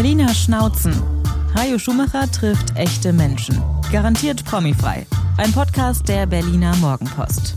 Berliner Schnauzen. Hajo Schumacher trifft echte Menschen. Garantiert promifrei. Ein Podcast der Berliner Morgenpost.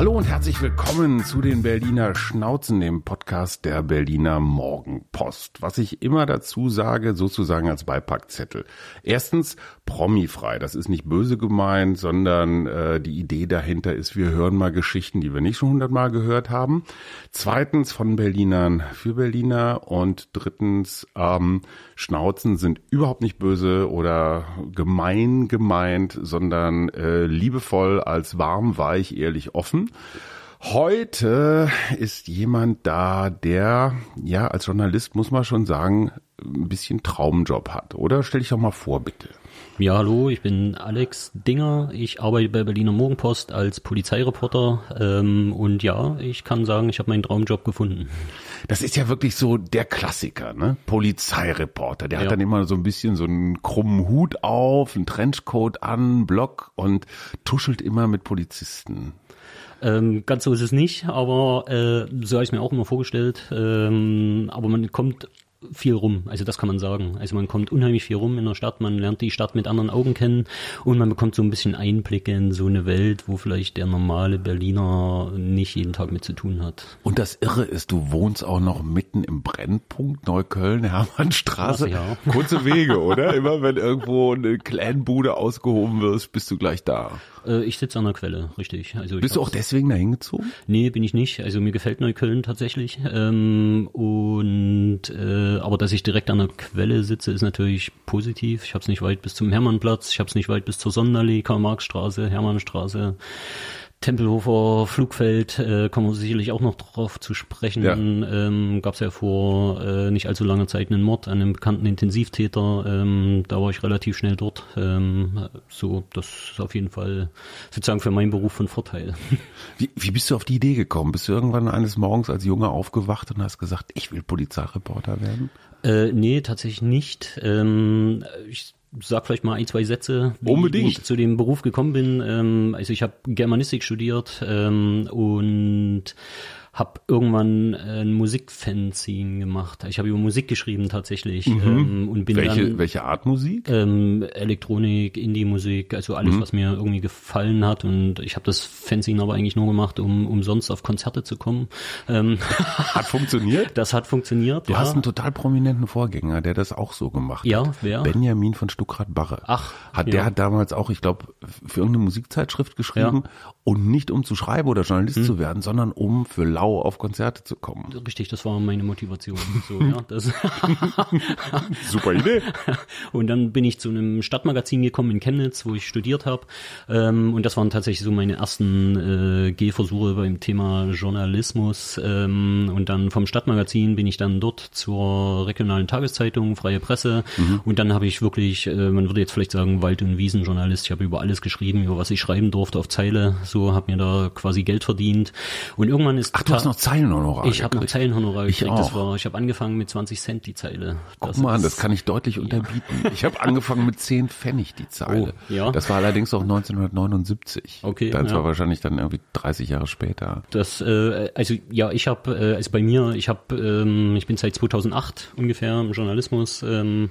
Hallo und herzlich willkommen zu den Berliner Schnauzen, dem Podcast der Berliner Morgenpost. Was ich immer dazu sage, sozusagen als Beipackzettel. Erstens, promifrei. Das ist nicht böse gemeint, sondern äh, die Idee dahinter ist, wir hören mal Geschichten, die wir nicht schon hundertmal gehört haben. Zweitens, von Berlinern für Berliner. Und drittens, ähm, Schnauzen sind überhaupt nicht böse oder gemein gemeint, sondern äh, liebevoll als warm, weich, ehrlich, offen. Heute ist jemand da, der, ja, als Journalist muss man schon sagen, ein bisschen Traumjob hat, oder? Stell dich doch mal vor, bitte. Ja, hallo, ich bin Alex Dinger. Ich arbeite bei Berliner Morgenpost als Polizeireporter. Ähm, und ja, ich kann sagen, ich habe meinen Traumjob gefunden. Das ist ja wirklich so der Klassiker, ne? Polizeireporter. Der Ja. hat dann immer so ein bisschen so einen krummen Hut auf, einen Trenchcoat an, Block und tuschelt immer mit Polizisten. Ähm, ganz so ist es nicht, aber äh, so habe ich mir auch immer vorgestellt. Ähm, aber man kommt viel rum, also das kann man sagen. Also man kommt unheimlich viel rum in der Stadt, man lernt die Stadt mit anderen Augen kennen und man bekommt so ein bisschen Einblicke in so eine Welt, wo vielleicht der normale Berliner nicht jeden Tag mit zu tun hat. Und das Irre ist, du wohnst auch noch mitten im Brennpunkt Neukölln, Hermannstraße. Ach ja. Kurze Wege, oder? Immer wenn irgendwo eine Clanbude ausgehoben wird, bist du gleich da. Äh, ich sitze an der Quelle, richtig. Also Bist du auch deswegen dahin gezogen? Nee, bin ich nicht. Also mir gefällt Neukölln tatsächlich. Ähm, und äh, aber dass ich direkt an der Quelle sitze, ist natürlich positiv. Ich habe es nicht weit bis zum Hermannplatz, ich habe es nicht weit bis zur Sonderlee, Karl-Marx-Straße, Hermannstraße. Tempelhofer Flugfeld, äh, kommen wir sicherlich auch noch drauf zu sprechen. Ja. Ähm, Gab es ja vor äh, nicht allzu langer Zeit einen Mord an einem bekannten Intensivtäter. Ähm, da war ich relativ schnell dort. Ähm, so, das ist auf jeden Fall sozusagen für meinen Beruf von Vorteil. Wie, wie bist du auf die Idee gekommen? Bist du irgendwann eines Morgens als Junge aufgewacht und hast gesagt, ich will Polizeireporter werden? Äh, nee, tatsächlich nicht. Ähm, ich sag vielleicht mal ein, zwei Sätze, wie, Unbedingt. ich zu dem Beruf gekommen bin. Ähm, also ich habe Germanistik studiert ähm, und habe irgendwann äh, ein Musikfanzine gemacht. Ich habe über Musik geschrieben tatsächlich ähm, und bin Mhm. Welche, dann welche Art Musik? ähm, Elektronik, Indie-Musik, also alles, Mhm. was mir irgendwie gefallen hat. Und ich habe das Fanzine aber eigentlich nur gemacht, um umsonst auf Konzerte zu kommen. Ähm, Hat funktioniert? das hat funktioniert. Du ja. hast einen total prominenten Vorgänger, der das auch so gemacht Ja, hat. wer? Benjamin von Stuckrad-Barre. Ach, Hat, ja. Der hat damals auch, ich glaube, für irgendeine Musikzeitschrift geschrieben und nicht um zu schreiben oder Journalist Hm. zu werden, sondern um für Lau auf Konzerte zu kommen. Richtig, das war meine Motivation. So, ja, Super Idee. und dann bin ich zu einem Stadtmagazin gekommen in Chemnitz, wo ich studiert habe. Ähm, und das waren tatsächlich so meine ersten äh, Gehversuche beim Thema Journalismus. Ähm, und dann vom Stadtmagazin bin ich dann dort zur regionalen Tageszeitung, Freie Presse. Und dann habe ich wirklich, äh, man würde jetzt vielleicht sagen, Wald- und Wiesenjournalist. Ich habe über alles geschrieben, über was ich schreiben durfte auf Zeile. So habe mir da quasi Geld verdient. Und irgendwann ist Ach, du hast noch Zeilenhonorar ich habe noch. Zeilenhonorar Ich gekriegt. Das auch. war, ich habe angefangen mit 20 Cent die Zeile. Guck mal an, das kann ich deutlich unterbieten. Ich habe angefangen mit 10 Pfennig die Zeile. Oh, ja. Das war allerdings auch 1979. Okay, Das ja. war wahrscheinlich dann irgendwie 30 Jahre später. Das, äh, also ja, ich habe, äh, also bei mir, ich habe, ähm, ich bin seit 2008 ungefähr im Journalismus ähm,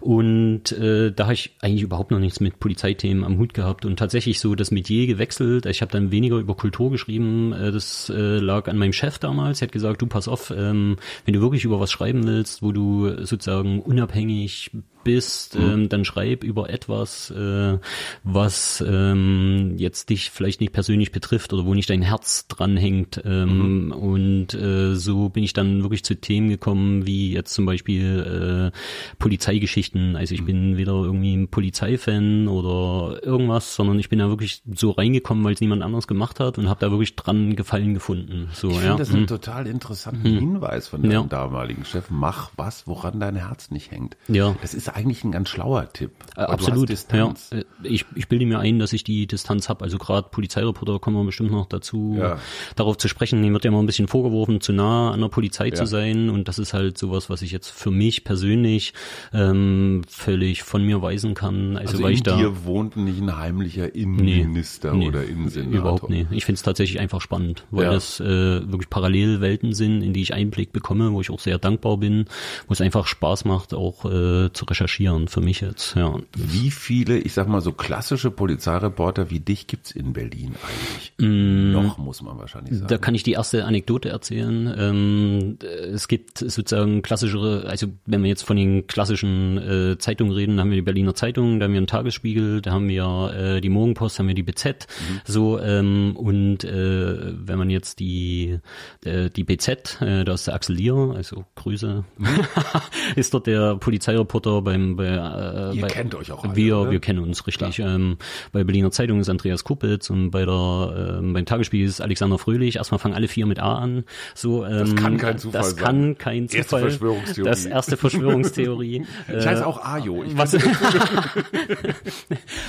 und äh, da habe ich eigentlich überhaupt noch nichts mit Polizeithemen am Hut gehabt und tatsächlich so das Metier gewechselt. Ich habe dann weniger über Kultur geschrieben. Äh, das äh, lag an meinem Chef damals. Er hat gesagt, du pass auf, ähm, wenn du wirklich über was schreiben willst, wo du sozusagen unabhängig bist, ähm, dann schreib über etwas, äh, was ähm, jetzt dich vielleicht nicht persönlich betrifft oder wo nicht dein Herz dranhängt. Ähm, Und äh, so bin ich dann wirklich zu Themen gekommen, wie jetzt zum Beispiel äh, Polizeigeschichten. Also ich bin weder irgendwie ein Polizeifan oder irgendwas, sondern ich bin da wirklich so reingekommen, weil es niemand anders gemacht hat und habe da wirklich dran Gefallen gefunden. So, Ich ja. finde das hm. einen total interessanten Hinweis von deinem Ja. damaligen Chef. Mach was, woran dein Herz nicht hängt. Ja. Das ist eigentlich ein ganz schlauer Tipp. Äh, absolut. Ja. Äh, ich, ich bilde mir ein, dass ich die Distanz habe. Also gerade Polizeireporter kommen wir bestimmt noch dazu, ja. darauf zu sprechen. Mir wird ja immer ein bisschen vorgeworfen, zu nah an der Polizei ja. zu sein. Und das ist halt sowas, was ich jetzt für mich persönlich ähm, völlig von mir weisen kann. Also, also weil in ich da, dir wohnt nicht ein heimlicher Innenminister nee, nee, oder Innensenator. Überhaupt nicht. Ich finde es tatsächlich einfach spannend, weil das äh, wirklich Parallelwelten sind, in die ich Einblick bekomme, wo ich auch sehr dankbar bin, wo es einfach Spaß macht, auch äh, zu recherchieren für mich jetzt. Ja. Wie viele, ich sag mal so klassische Polizeireporter wie dich gibt's in Berlin eigentlich? Mm, Noch muss man wahrscheinlich sagen. Da kann ich die erste Anekdote erzählen. Ähm, es gibt sozusagen klassischere, also wenn wir jetzt von den klassischen äh, Zeitungen reden, haben wir die Berliner Zeitung, da haben wir einen Tagesspiegel, da haben wir äh, die Morgenpost, haben wir die BZ. Mhm. So ähm, und äh, wenn man jetzt die äh, die BZ, äh, da ist der Axel Lier, also Grüße, ist dort der Polizeireporter beim bei, äh, Ihr bei, kennt euch auch alle, Wir, oder? wir kennen uns richtig. Ähm, bei Berliner Zeitung ist Andreas Kuppitz und bei der ähm, beim Tagesspiegel ist Alexander Fröhlich. Erstmal fangen alle vier mit A an. So, ähm, das kann kein Zufall das sein. Das kann kein Zufall. Erste Verschwörungstheorie. Das erste Verschwörungstheorie. ich heiße auch Ajo. Ich was,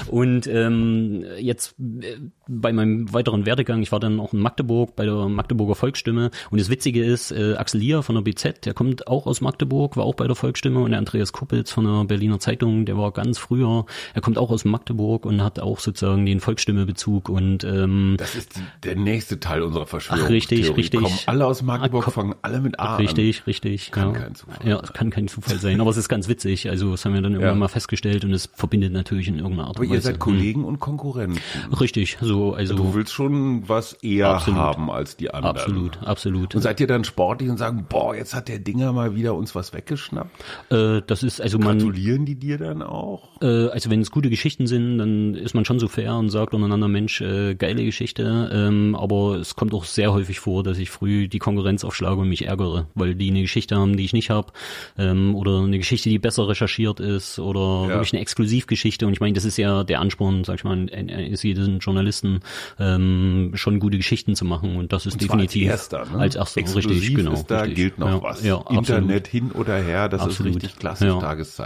und ähm, jetzt äh, bei meinem weiteren Werdegang, ich war dann auch in Magdeburg bei der Magdeburger Volksstimme und das Witzige ist, äh, Axel Lier von der BZ, der kommt auch aus Magdeburg, war auch bei der Volksstimme und der Andreas Kuppitz von der Berliner Zeitung, der war ganz früher, er kommt auch aus Magdeburg und hat auch sozusagen den Volksstimme-Bezug und ähm, Das ist der nächste Teil unserer Verschwörung. Ach, richtig, richtig. Kommen alle aus Magdeburg, ach, fangen alle mit A Richtig, an. richtig. Kann ja. kein Zufall Ja, sein. kann kein Zufall sein, aber es ist ganz witzig, also das haben wir dann irgendwann ja. mal festgestellt und es verbindet natürlich in irgendeiner Art und Weise. Aber ihr seid Kollegen hm. und Konkurrenten. Richtig, so, also. Du willst schon was eher absolut, haben als die anderen. Absolut, absolut. Und seid ihr dann sportlich und sagen, boah, jetzt hat der Dinger mal wieder uns was weggeschnappt? Äh, das ist, also man. Gratulieren die dir dann auch? Äh, also wenn es gute Geschichten sind, dann ist man schon so fair und sagt untereinander, Mensch, äh, geile Geschichte. Ähm, aber es kommt auch sehr häufig vor, dass ich früh die Konkurrenz aufschlage und mich ärgere, weil die eine Geschichte haben, die ich nicht habe. Ähm, oder eine Geschichte, die besser recherchiert ist oder ja. wirklich eine Exklusivgeschichte. Und ich meine, das ist ja der Ansporn, sag ich mal, ist jeden Journalisten ähm, schon gute Geschichten zu machen. Und das ist und definitiv als erster, ne? als erster Exklusiv richtig, genau. Ist da richtig. gilt noch ja, was. Ja, Internet absolut. hin oder her, das absolut. ist richtig klassisch ja.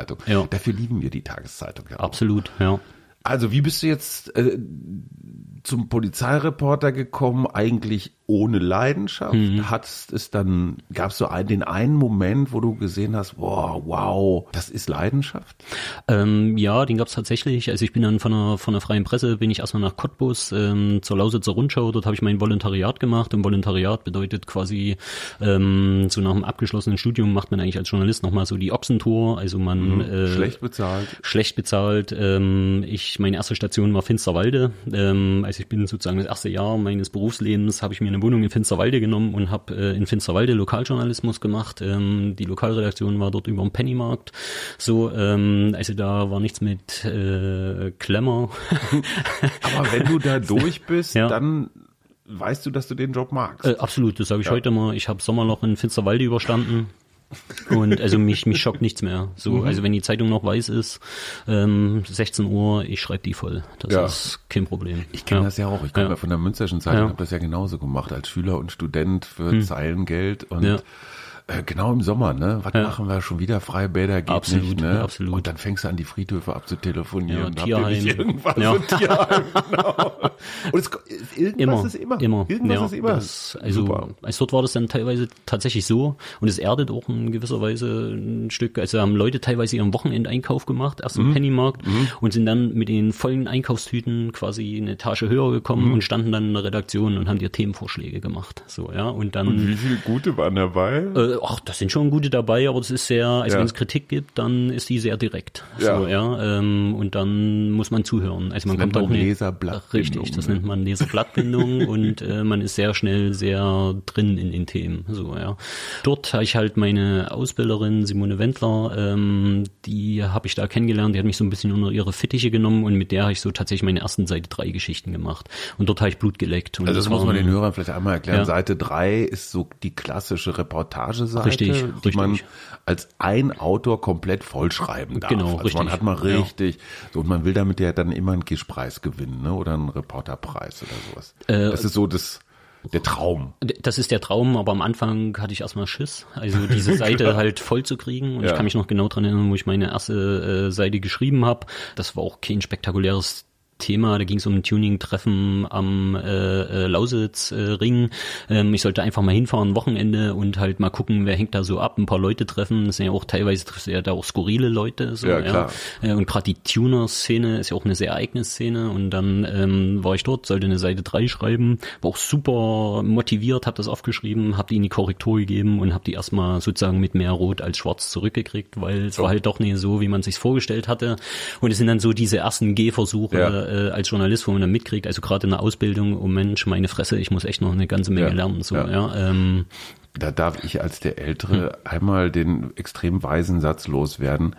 Tageszeitung. Ja. Dafür lieben wir die Tageszeitung ja. Absolut, ja. Also wie bist du jetzt äh, zum Polizeireporter gekommen? Eigentlich ohne Leidenschaft? Mhm. Hattest es dann, gab es so einen, den einen Moment, wo du gesehen hast, wow, wow, das ist Leidenschaft? Ähm, ja, den gab es tatsächlich. Also ich bin dann von der, von der freien Presse, bin ich erstmal nach Cottbus ähm, zur Lausitzer Rundschau, dort habe ich mein Volontariat gemacht und Volontariat bedeutet quasi, ähm, so nach dem abgeschlossenen Studium macht man eigentlich als Journalist nochmal so die Ochsentour, also man... Mhm. Äh, schlecht bezahlt. Schlecht bezahlt. Ähm, ich, meine erste Station war Finsterwalde, ähm, also ich bin sozusagen das erste Jahr meines Berufslebens, habe ich mir eine Wohnung in Finsterwalde genommen und habe äh, in Finsterwalde Lokaljournalismus gemacht. Ähm, die Lokalredaktion war dort über dem Pennymarkt. So, ähm, also da war nichts mit äh, Klemmer. Aber wenn du da durch bist, ja. dann weißt du, dass du den Job magst. Äh, absolut, das sage ich ja. heute mal. Ich habe Sommerloch in Finsterwalde überstanden. Und also mich, mich schockt nichts mehr. So, mhm. also wenn die Zeitung noch weiß ist, ähm, 16 Uhr, ich schreibe die voll. Das ja. ist kein Problem. Ich kenne ja. das ja auch. Ich komme ja. von der Münsterschen Zeitung, ja. habe das ja genauso gemacht als Schüler und Student für hm. Zeilengeld und äh, genau im Sommer, ne? Was ja. machen wir schon wieder? Freibäder geht absolut, nicht, ne? Absolut. Und dann fängst du an, die Friedhöfe abzutelefonieren. Ja, Tierheim. Habt ihr irgendwas ja. Tierheim, genau. Und es, irgendwas immer, ist immer. immer. Irgendwas ja, ist immer. Das, also, Super. also dort war das dann teilweise tatsächlich so und es erdet auch in gewisser Weise ein Stück. Also haben Leute teilweise ihren Wochenendeinkauf gemacht, erst im mhm. Pennymarkt mhm. und sind dann mit den vollen Einkaufstüten quasi eine Etage höher gekommen mhm. und standen dann in der Redaktion und haben dir Themenvorschläge gemacht. So, ja. Und dann. Und wie viele gute waren dabei? Äh, ach, das sind schon gute dabei, aber es ist sehr, also ja. wenn es Kritik gibt, dann ist die sehr direkt. Ja. So, ja. Ähm, und dann muss man zuhören. Also man das kommt auch man Leserblattbindung. Richtig, das ne? nennt man Leserblattbindung und äh, man ist sehr schnell sehr drin in den Themen. So, ja. Dort habe ich halt meine Ausbilderin Simone Wendler, ähm, die habe ich da kennengelernt, die hat mich so ein bisschen unter ihre Fittiche genommen und mit der habe ich so tatsächlich meine ersten Seite drei Geschichten gemacht. Und dort habe ich Blut geleckt. Und also das, das muss man den Hörern vielleicht einmal erklären. Ja. Seite drei ist so die klassische Reportageseite. Richtig, die richtig. man als ein Autor komplett vollschreiben darf. Genau, also richtig. man hat mal richtig, ja. so, und man will damit ja dann immer einen Gischpreis gewinnen, ne? Oder einen Reporterpreis oder sowas. Äh, das ist so das, der Traum. Das ist der Traum, aber am Anfang hatte ich erstmal Schiss, also diese Seite halt voll zu kriegen. Und Ja. ich kann mich noch genau dran erinnern, wo ich meine erste äh, Seite geschrieben habe. Das war auch kein spektakuläres Thema. Da ging es um ein Tuning-Treffen am äh, äh, Lausitz-Ring. ähm, ich sollte einfach mal hinfahren, Wochenende und halt mal gucken, wer hängt da so ab, ein paar Leute treffen. Das sind ja auch teilweise triffst du ja da auch skurrile Leute. So, Ja, klar. Äh, Und gerade die Tuner-Szene ist ja auch eine sehr eigene Szene. Und dann ähm, war ich dort, sollte eine Seite 3 schreiben, war auch super motiviert, habe das aufgeschrieben, habe die in die Korrektur gegeben und habe die erstmal sozusagen mit mehr Rot als Schwarz zurückgekriegt, weil es war halt doch nicht so, wie man sich vorgestellt hatte. Und es sind dann so diese ersten Gehversuche Ja. Äh, als Journalist, wo man dann mitkriegt, also gerade in der Ausbildung, oh Mensch, meine Fresse, ich muss echt noch eine ganze Menge Ja. lernen. So, Ja. ja. ähm, Da darf ich als der Ältere Hm. einmal den extrem weisen Satz loswerden.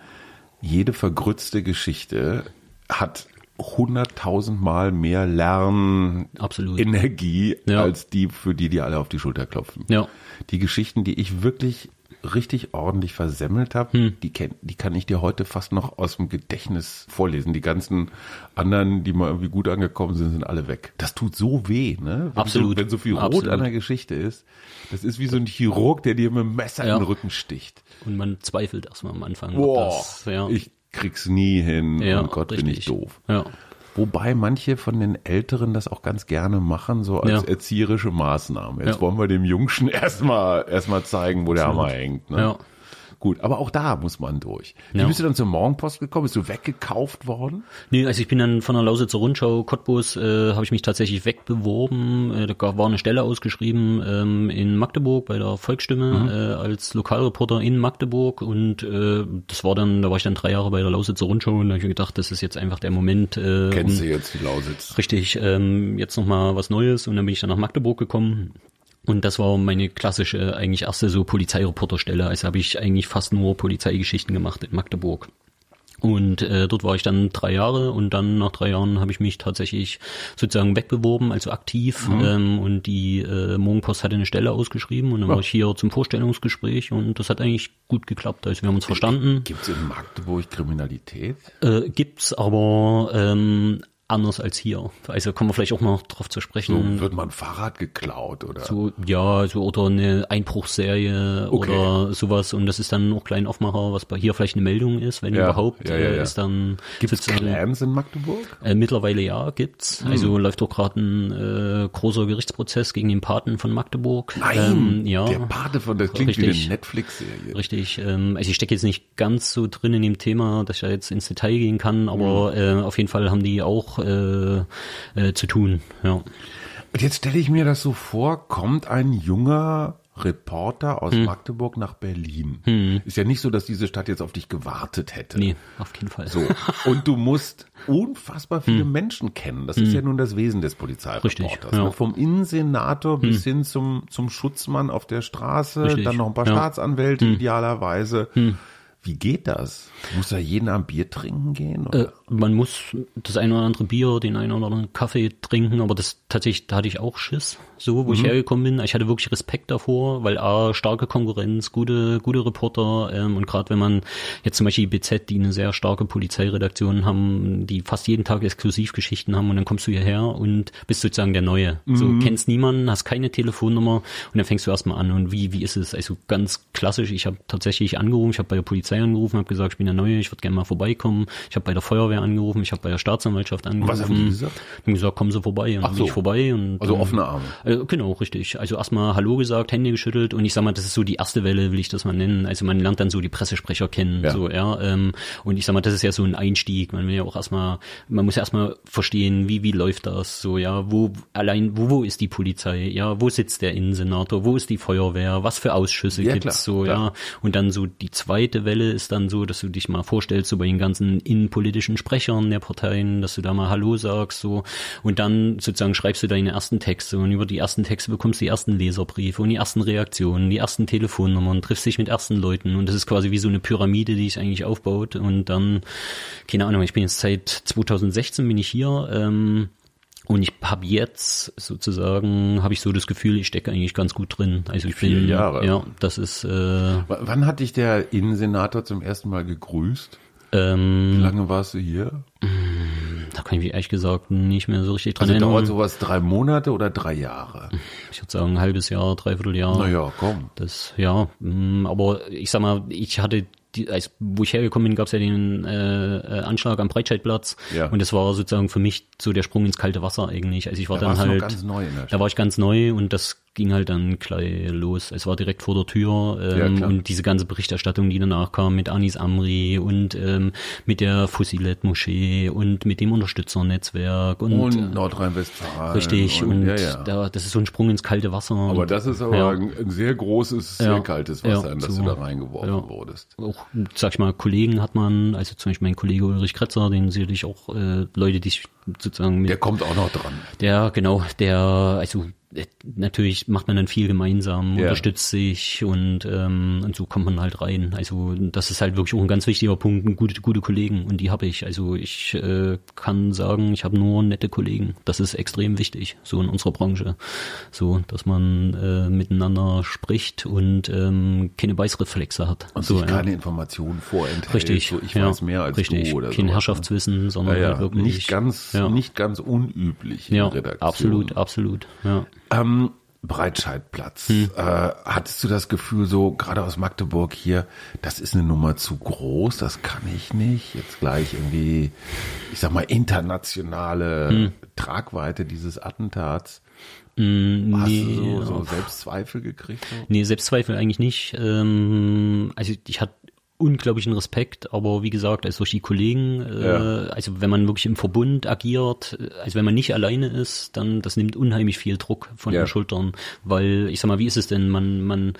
Jede vergrützte Geschichte hat hunderttausendmal mehr. Lernenergie Ja. als die, für die die alle auf die Schulter klopfen. Ja. Die Geschichten, die ich wirklich richtig ordentlich versemmelt habe, Hm. die, kenn, die kann ich dir heute fast noch aus dem Gedächtnis vorlesen. Die ganzen anderen, die mal irgendwie gut angekommen sind, sind alle weg. Das tut so weh, ne? Wenn Absolut. So, wenn so viel Rot Absolut. an der Geschichte ist. Das ist wie so ein Chirurg, der dir mit dem Messer Ja. in den Rücken sticht. und man zweifelt erstmal am Anfang. ob Boah, das, ja. ich krieg's nie hin. ja, und Gott, bin ich richtig. doof. Ja. Wobei manche von den Älteren das auch ganz gerne machen, so als Ja. erzieherische Maßnahme. Jetzt Ja. wollen wir dem Jungschen erstmal erstmal zeigen, wo der Hammer hängt. Ne? Ja. Gut, aber auch da muss man durch. Wie Ja. bist du dann zur Morgenpost gekommen? Bist du weggekauft worden? Nee, also ich bin dann von der Lausitzer Rundschau Cottbus, äh, habe ich mich tatsächlich wegbeworben. Äh, da war eine Stelle ausgeschrieben ähm, in Magdeburg bei der Volksstimme äh, als Lokalreporter in Magdeburg und äh, das war dann, da war ich dann drei Jahre bei der Lausitzer Rundschau und da habe ich mir gedacht, das ist jetzt einfach der Moment, äh, Kennst um, du jetzt die Lausitz? richtig, ähm, jetzt nochmal was Neues und dann bin ich dann nach Magdeburg gekommen. Und das war meine klassische, eigentlich erste so Polizeireporterstelle. Also habe ich eigentlich fast nur Polizeigeschichten gemacht in Magdeburg. Und äh, dort war ich dann drei Jahre und dann nach drei Jahren habe ich mich tatsächlich sozusagen wegbeworben, also aktiv. Ähm, und die äh, Morgenpost hatte eine Stelle ausgeschrieben und dann war ich hier zum Vorstellungsgespräch und das hat eigentlich gut geklappt. Also wir haben uns verstanden. Gibt's in Magdeburg Kriminalität? Äh, gibt's aber ähm, anders als hier. Also kommen wir vielleicht auch noch drauf zu So, sprechen. wird man Fahrrad geklaut oder? So, ja, so oder eine Einbruchserie Okay. oder sowas und das ist dann noch klein Aufmacher, was bei hier vielleicht eine Meldung ist, wenn Ja, überhaupt, ja, ja, äh, ist dann Gibt's Clans in Magdeburg? Äh, mittlerweile ja, gibt's. Hm. Also läuft doch gerade ein äh, großer Gerichtsprozess gegen den Paten von Magdeburg. Nein, ähm, ja. der Pate von, das klingt wie Richtig. eine Netflix-Serie. Richtig, ähm, also ich stecke jetzt nicht ganz so drin in dem Thema, dass ich da jetzt ins Detail gehen kann, aber Hm. äh, auf jeden Fall haben die auch äh, äh, zu tun, ja. Und jetzt stelle ich mir das so vor, kommt ein junger Reporter aus Magdeburg nach Berlin. Ist ja nicht so, dass diese Stadt jetzt auf dich gewartet hätte. Nee, auf jeden Fall. So. Und du musst unfassbar viele Menschen kennen. Das ist ja nun das Wesen des Polizeireporters. Richtig, ja. ne? Vom Innensenator bis hin zum, zum Schutzmann auf der Straße, Richtig, dann noch ein paar ja. Staatsanwälte idealerweise. Wie geht das? Muss da jeden am Bier trinken gehen? Äh, man muss das eine oder andere Bier, den einen oder anderen Kaffee trinken, aber das tatsächlich, da hatte ich auch Schiss, so, wo ich hergekommen bin. Ich hatte wirklich Respekt davor, weil A, starke Konkurrenz, gute, gute Reporter, ähm, und gerade wenn man jetzt zum Beispiel die BZ, die eine sehr starke Polizeiredaktion haben, die fast jeden Tag Exklusivgeschichten haben und dann kommst du hierher und bist sozusagen der Neue. So, kennst niemanden, hast keine Telefonnummer und dann fängst du erstmal an und wie, wie ist es? Also ganz klassisch, ich habe tatsächlich angerufen, ich habe bei der Polizei angerufen, habe gesagt, ich bin der Neue, ich würde gerne mal vorbeikommen. Ich habe bei der Feuerwehr angerufen, ich habe bei der Staatsanwaltschaft angerufen. Was haben die gesagt? Die gesagt, kommen Sie vorbei. Und Ach bin so. ich vorbei. Und, Also offene Arme. Äh, genau, richtig. Also erstmal Hallo gesagt, Hände geschüttelt und ich sag mal, das ist so die erste Welle, will ich das mal nennen. Also man lernt dann so die Pressesprecher kennen, Ja. so, ja. Ähm, und ich sag mal, das ist ja so ein Einstieg. Man will ja auch erstmal, man muss ja erstmal verstehen, wie, wie läuft das, so, ja, wo, allein, wo, wo ist die Polizei, ja, wo sitzt der Innensenator, wo ist die Feuerwehr, was für Ausschüsse Ja, gibt's, klar, so, klar. ja. Und dann so die zweite Welle ist dann so, dass du dich mal vorstellst, so bei den ganzen innenpolitischen Sprechern der Parteien, dass du da mal Hallo sagst, so. Und dann sozusagen schreibst du deine ersten Texte und über die ersten Texte bekommst du die ersten Leserbriefe und die ersten Reaktionen, die ersten Telefonnummern, triffst dich mit ersten Leuten und das ist quasi wie so eine Pyramide, die sich eigentlich aufbaut und dann, keine Ahnung, ich bin jetzt seit 2016 bin ich hier, ähm, und ich habe jetzt sozusagen, habe ich so das Gefühl, ich stecke eigentlich ganz gut drin. Also ich Vier bin, Jahre. ja, das ist, äh, W- Wann hat dich der Innensenator zum ersten Mal gegrüßt? Wie ähm, lange warst du hier? Da kann ich mich ehrlich gesagt nicht mehr so richtig dran Also erinnern. dauert sowas drei Monate oder drei Jahre? ich würde sagen, ein halbes Jahr, dreiviertel Jahr. Naja, komm. Das, ja, mh, aber ich sag mal, ich hatte, die, als, wo ich hergekommen bin, gab es ja den äh, äh, Anschlag am Breitscheidplatz Ja. und das war sozusagen für mich so der Sprung ins kalte Wasser eigentlich. Also ich war Da dann halt, da war ich ganz neu und das ging halt dann gleich los. Es war direkt vor der Tür Ja, ähm, klar. und diese ganze Berichterstattung, die danach kam mit Anis Amri und ähm, mit der Fusilet-Moschee und mit dem Unterstützernetzwerk und, Und Nordrhein-Westfalen. richtig und, ja, ja. Da, das ist so ein Sprung ins kalte Wasser. Aber das ist aber Ja. ein, ein sehr großes, sehr Ja. kaltes Wasser, Ja, in das so. du da reingeworfen Ja. wurdest. auch, sag ich mal, Kollegen hat man, also zum Beispiel mein Kollege Ulrich Kretzer, den sicherlich auch äh, Leute, die sich sozusagen mit Der kommt auch noch dran. der, genau, der, also natürlich macht man dann viel gemeinsam, Ja. unterstützt sich und, ähm, und so kommt man halt rein. Also das ist halt wirklich auch ein ganz wichtiger Punkt, gute, gute Kollegen und die habe ich. Also ich äh, kann sagen, ich habe nur nette Kollegen. Das ist extrem wichtig, so in unserer Branche. So, dass man äh, miteinander spricht und ähm, keine Beißreflexe hat. Und so, sich keine Informationen vorenthält. Richtig, So, ich ja, weiß mehr als richtig. du oder Kein sowas, ne? Herrschaftswissen, sondern Ja, ja. halt wirklich Nicht ganz, ja. nicht ganz unüblich in ja, Redaktion. absolut, absolut, ja. Ähm, Breitscheidplatz. Hm. Äh, hattest du das Gefühl so, gerade aus Magdeburg hier, das ist eine Nummer zu groß, das kann ich nicht. Jetzt gleich irgendwie, ich sag mal, internationale Hm. Tragweite dieses Attentats. Mm, Hast nee, du so, so Selbstzweifel gekriegt? So? Nee, Selbstzweifel eigentlich nicht. Ähm, also ich hatte unglaublichen Respekt, aber wie gesagt, also durch die Kollegen, äh, Ja. also wenn man wirklich im Verbund agiert, äh, also wenn man nicht alleine ist, dann das nimmt unheimlich viel Druck von Ja. den Schultern, weil ich sag mal, wie ist es denn, man man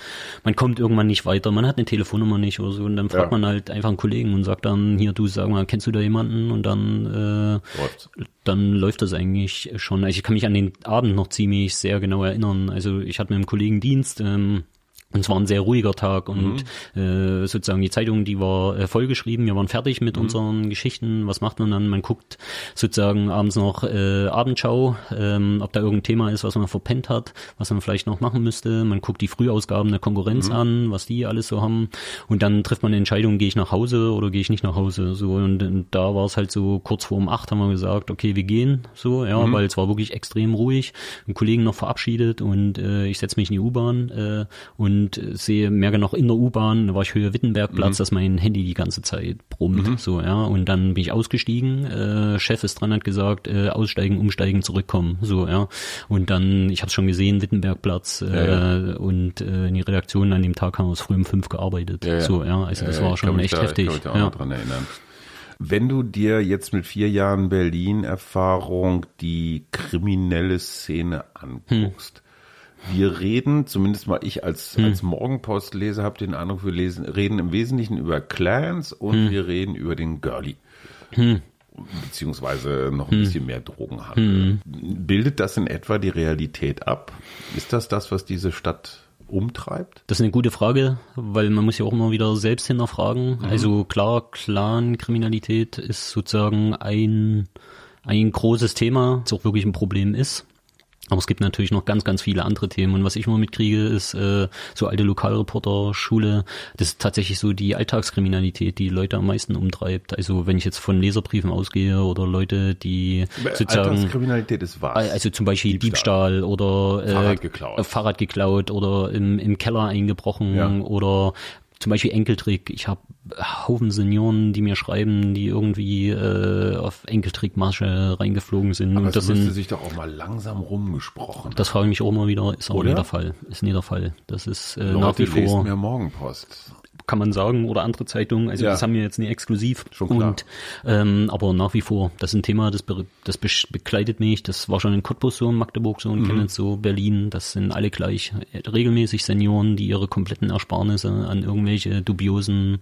man kommt irgendwann nicht weiter, man hat eine Telefonnummer nicht oder so und dann fragt Ja. man halt einfach einen Kollegen und sagt dann hier, du sag mal, kennst du da jemanden und dann äh, Läuft's. dann läuft das eigentlich schon. Also ich kann mich an den Abend noch ziemlich sehr genau erinnern. Also ich hatte mit einem Kollegen Dienst, ähm, und es war ein sehr ruhiger Tag und äh, sozusagen die Zeitung, die war äh, vollgeschrieben. Wir waren fertig mit unseren Geschichten. Was macht man dann? Man guckt sozusagen abends noch äh, Abendschau, ähm, ob da irgendein Thema ist, was man verpennt hat, was man vielleicht noch machen müsste. Man guckt die Frühausgaben der Konkurrenz an, was die alles so haben. Und dann trifft man eine Entscheidung, gehe ich nach Hause oder gehe ich nicht nach Hause. So und, und da war es halt so kurz vor um acht haben wir gesagt, okay, wir gehen so, ja, weil es war wirklich extrem ruhig. Einen Kollegen noch verabschiedet und äh, ich setze mich in die U-Bahn äh, und äh, sehe, merke noch in der U-Bahn, da war ich Höhe Wittenbergplatz, dass mein Handy die ganze Zeit brummt. So, ja. Und dann bin ich ausgestiegen, äh, Chef ist dran, hat gesagt, äh, aussteigen, umsteigen, zurückkommen. So, ja. Und dann, ich habe schon gesehen, Wittenbergplatz äh, Ja, und äh, in die Redaktion an dem Tag haben wir es früh um fünf gearbeitet. Ja. So, ja. Also das war schon echt da, heftig. Ich kann mich da auch dran erinnern. Wenn du dir jetzt mit vier Jahren Berlin-Erfahrung die kriminelle Szene anguckst, wir reden, zumindest mal ich als, als Morgenpostleser habe den Eindruck, wir lesen, reden im Wesentlichen über Clans und wir reden über den Girlie. Beziehungsweise noch ein bisschen mehr Drogenhandel. Bildet das in etwa die Realität ab? Ist das das, was diese Stadt umtreibt? Das ist eine gute Frage, weil man muss ja auch immer wieder selbst hinterfragen. Also klar, Clan-Kriminalität ist sozusagen ein, ein großes Thema, das auch wirklich ein Problem ist. Aber es gibt natürlich noch ganz, ganz viele andere Themen. Und was ich immer mitkriege, ist äh, so alte Lokalreporter, Schule. Das ist tatsächlich so die Alltagskriminalität, die Leute am meisten umtreibt. Also wenn ich jetzt von Leserbriefen ausgehe oder Leute, die sozusagen Alltagskriminalität ist was? also zum Beispiel Diebstahl. Diebstahl, oder äh, Fahrrad geklaut. Fahrrad geklaut oder im, im Keller eingebrochen Ja. oder zum Beispiel Enkeltrick. Ich habe Haufen Senioren, die mir schreiben, die irgendwie äh, auf Enkeltrickmasche reingeflogen sind. Aber und das müsste sind sich doch auch mal langsam rumgesprochen. das frage ich mich auch immer wieder, ist auch Oder? nie der Fall. Ist nie der Fall. Das ist äh, nach Leute wie lesen vor, mehr Morgenpost. Kann man sagen, oder andere Zeitungen. Also Ja. das haben wir jetzt nicht exklusiv. Schon klar. Und, ähm, aber nach wie vor, das ist ein Thema, das, be das besch- begleitet mich. Das war schon in Cottbus so, in Magdeburg so, in Mhm. Chemnitz so, Berlin. Das sind alle gleich regelmäßig Senioren, die ihre kompletten Ersparnisse an irgendwelche dubiosen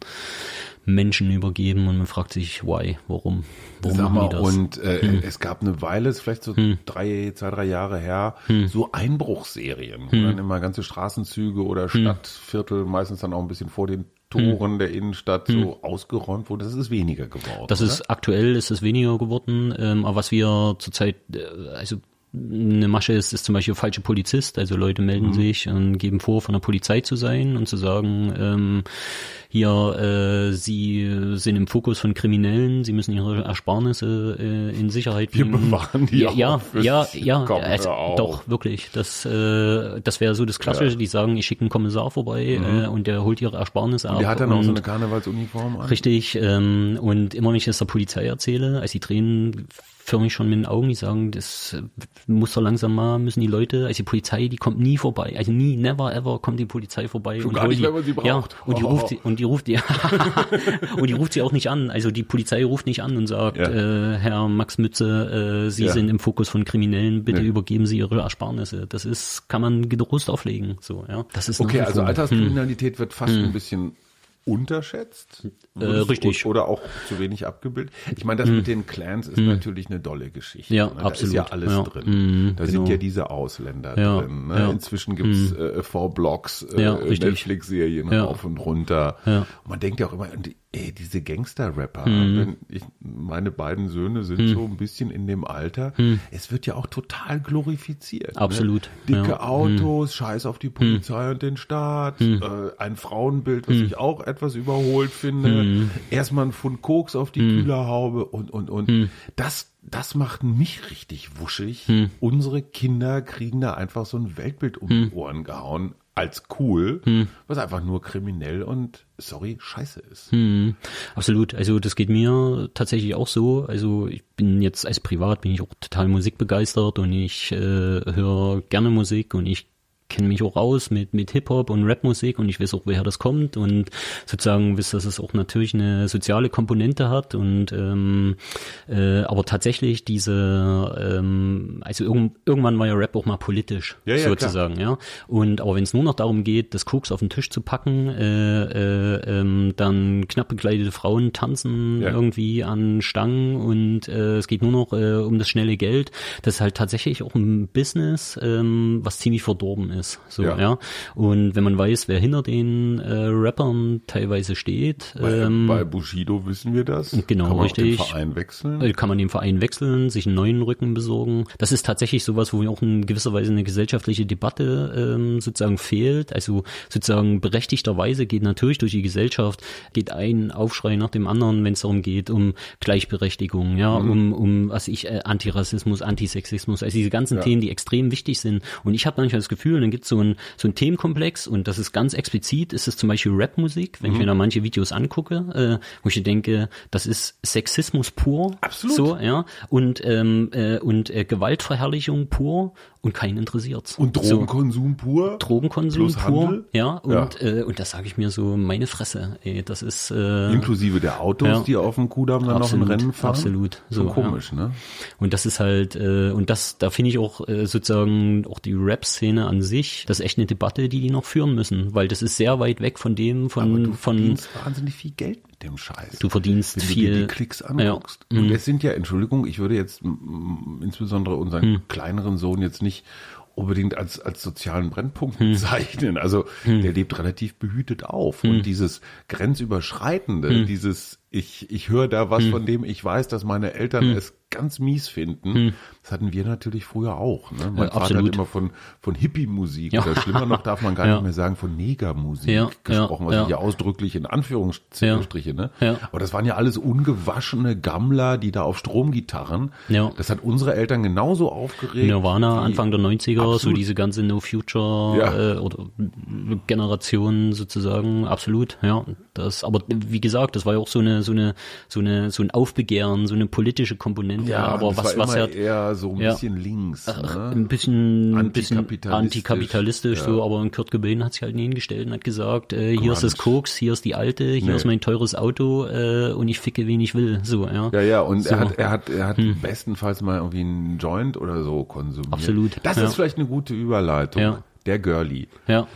Menschen übergeben und man fragt sich, why, warum, warum Sag mal, das? Hm. und äh, es gab eine Weile, ist vielleicht so drei, zwei, drei Jahre her, Hm. so Einbruchserien, wo dann immer ganze Straßenzüge oder Hm. Stadtviertel, meistens dann auch ein bisschen vor den Toren der Innenstadt so ausgeräumt wurden. Das ist weniger geworden. Hm. Das oder? ist aktuell ist es weniger geworden, ähm, aber was wir zurzeit, äh, also eine Masche ist, ist zum Beispiel falsche Polizist. Also Leute melden Mhm. sich und geben vor, von der Polizei zu sein und zu sagen, ähm, hier, äh, sie sind im Fokus von Kriminellen, sie müssen ihre Ersparnisse äh, in Sicherheit Wir bringen. bewahren die ja, ja, ja, ja, Komm, also, doch, wirklich. Das, äh, das wäre so das Klassische, die sagen, ich schicke einen Kommissar vorbei äh, und der holt ihre Ersparnisse ab. Mhm. Der hat dann auch und so eine Karnevalsuniform an. Richtig, ähm, und immer wenn ich das der Polizei erzähle, als die Tränen förmlich schon mit den Augen, die sagen, das äh, muss doch langsam mal, müssen die Leute, also die Polizei, die kommt nie vorbei, also nie, never ever kommt die Polizei vorbei. Schon und gar nicht, die, wenn man sie braucht. Ja, und die Oh. ruft sie, und die ruft die, und die ruft sie auch nicht an, also die Polizei ruft nicht an und sagt, Ja. äh, Herr Max Mütze, äh, Sie Ja. sind im Fokus von Kriminellen, bitte Nee. übergeben Sie Ihre Ersparnisse. Das ist, kann man getrost auflegen, so, ja. Das ist Okay, also vor- Alterskriminalität wird fast ein bisschen unterschätzt. Du- richtig. Oder auch zu wenig abgebildet. Ich meine, das mit den Clans ist natürlich eine dolle Geschichte. Ja, ne? Da absolut. ist ja alles Ja. drin. Mhm, da genau. sind ja diese Ausländer Ja, drin. Ne? ja. Inzwischen gibt's äh, Four Blocks, äh. Netflix-Serien rauf und runter. Und man denkt ja auch immer, ey, diese Gangster-Rapper, Mhm. meine beiden Söhne sind so ein bisschen in dem Alter, es wird ja auch total glorifiziert. Mhm. Absolut, Ne? Dicke ja. Mhm. Autos, Scheiß auf die Polizei und den Staat, äh, ein Frauenbild, Mhm. was ich auch etwas überholt finde, erstmal ein Pfund Koks auf die Kühlerhaube und, und, und. Das, das macht mich richtig wuschig. Mhm. Unsere Kinder kriegen da einfach so ein Weltbild um die Ohren gehauen als cool, was einfach nur kriminell und, sorry, scheiße ist. Mhm, absolut. Also das geht mir tatsächlich auch so. Also ich bin jetzt als Privat bin ich auch total musikbegeistert und ich äh, höre gerne Musik und ich kenne mich auch aus mit, mit Hip-Hop und Rap-Musik und ich weiß auch, woher das kommt und sozusagen weiß, dass es auch natürlich eine soziale Komponente hat und ähm, äh, aber tatsächlich diese, ähm, also irgend, irgendwann war ja Rap auch mal politisch, Ja, ja, sozusagen, ja. Und aber wenn es nur noch darum geht, das Koks auf den Tisch zu packen, äh, äh, ähm, dann knapp bekleidete Frauen tanzen Ja. irgendwie an Stangen und äh, es geht nur noch äh, um das schnelle Geld. Das ist halt tatsächlich auch ein Business, ähm, was ziemlich verdorben ist. So, Ja. ja. Und wenn man weiß, wer hinter den äh, Rappern teilweise steht, Bei, ähm, bei Bushido wissen wir das. Genau, Kann man richtig. Den Verein wechseln. äh, kann man den Verein wechseln, sich einen neuen Rücken besorgen. Das ist tatsächlich sowas, wo auch in gewisser Weise eine gesellschaftliche Debatte ähm, sozusagen fehlt. Also sozusagen berechtigterweise geht natürlich durch die Gesellschaft, geht ein Aufschrei nach dem anderen, wenn es darum geht, um Gleichberechtigung, ja, Mhm. um, um was ich, äh, Antirassismus, Antisexismus, also diese ganzen Ja. Themen, die extrem wichtig sind. Und ich habe manchmal das Gefühl, dann gibt es so ein, so Themenkomplex und das ist ganz explizit, ist es zum Beispiel Rapmusik, wenn ich Mhm. mir da manche Videos angucke, äh, wo ich denke, das ist Sexismus pur. Absolut. So, ja. Und, ähm, äh, und äh, Gewaltverherrlichung pur und keinen interessiert's. Und So. Drogenkonsum pur. Drogenkonsum plus pur, Handel. ja, und, Ja. Äh, und das sage ich mir so, meine Fresse, ey, das ist äh, Inklusive der Autos, Ja. die auf dem Kudamm dann Absolut, noch ein Rennen fahren. absolut. So So, komisch, ne? Und das ist halt, äh, und das, da finde ich auch äh, sozusagen auch die Rap-Szene an sich, das ist echt eine Debatte, die die noch führen müssen, weil das ist sehr weit weg von dem, von, von wahnsinnig viel Geld mit dem Scheiß. du verdienst wenn du viel. dir die Klicks anguckst. Ja. Mhm. Und es sind ja, Entschuldigung, ich würde jetzt insbesondere unseren Mhm. kleineren Sohn jetzt nicht unbedingt als, als sozialen Brennpunkt Mhm. bezeichnen. Also der lebt relativ behütet auf. Und dieses Grenzüberschreitende, Mhm. dieses ich, ich höre da was, von dem ich weiß, dass meine Eltern Mhm. es ganz mies finden, das hatten wir natürlich früher auch. Ne? Mein Ja, Vater absolut. hat immer von, von Hippie-Musik Ja. oder schlimmer noch darf man gar Ja. nicht mehr sagen, von Negermusik gesprochen, was ich ja ausdrücklich in Anführungsstriche, ne? Aber das waren ja alles ungewaschene Gammler, die da auf Stromgitarren. Ja. Das hat unsere Eltern genauso aufgeregt. Nirvana, Anfang der 90er, so Absolut. diese ganze No Future äh, oder Generation sozusagen, absolut, ja. Das, aber wie gesagt, das war ja auch so eine, so eine, so eine, so ein Aufbegehren, so eine politische Komponente, Ja, aber was, was ja eher so ein ja. bisschen links. ein Ne? bisschen, ein bisschen Antikapitalistisch, antikapitalistisch, ja. so, aber Kurt Cobain hat sich halt hingestellt und hat gesagt, äh, hier ist das. Koks, hier ist die alte, hier Nee. ist mein teures Auto äh, und ich ficke, wen ich will, so, ja. Ja, ja, und So. Hm. er hat, er hat, er hat bestenfalls mal irgendwie einen Joint oder so konsumiert. Absolut, Das ja. ist vielleicht eine gute Überleitung. Ja. Der Girlie. Ja,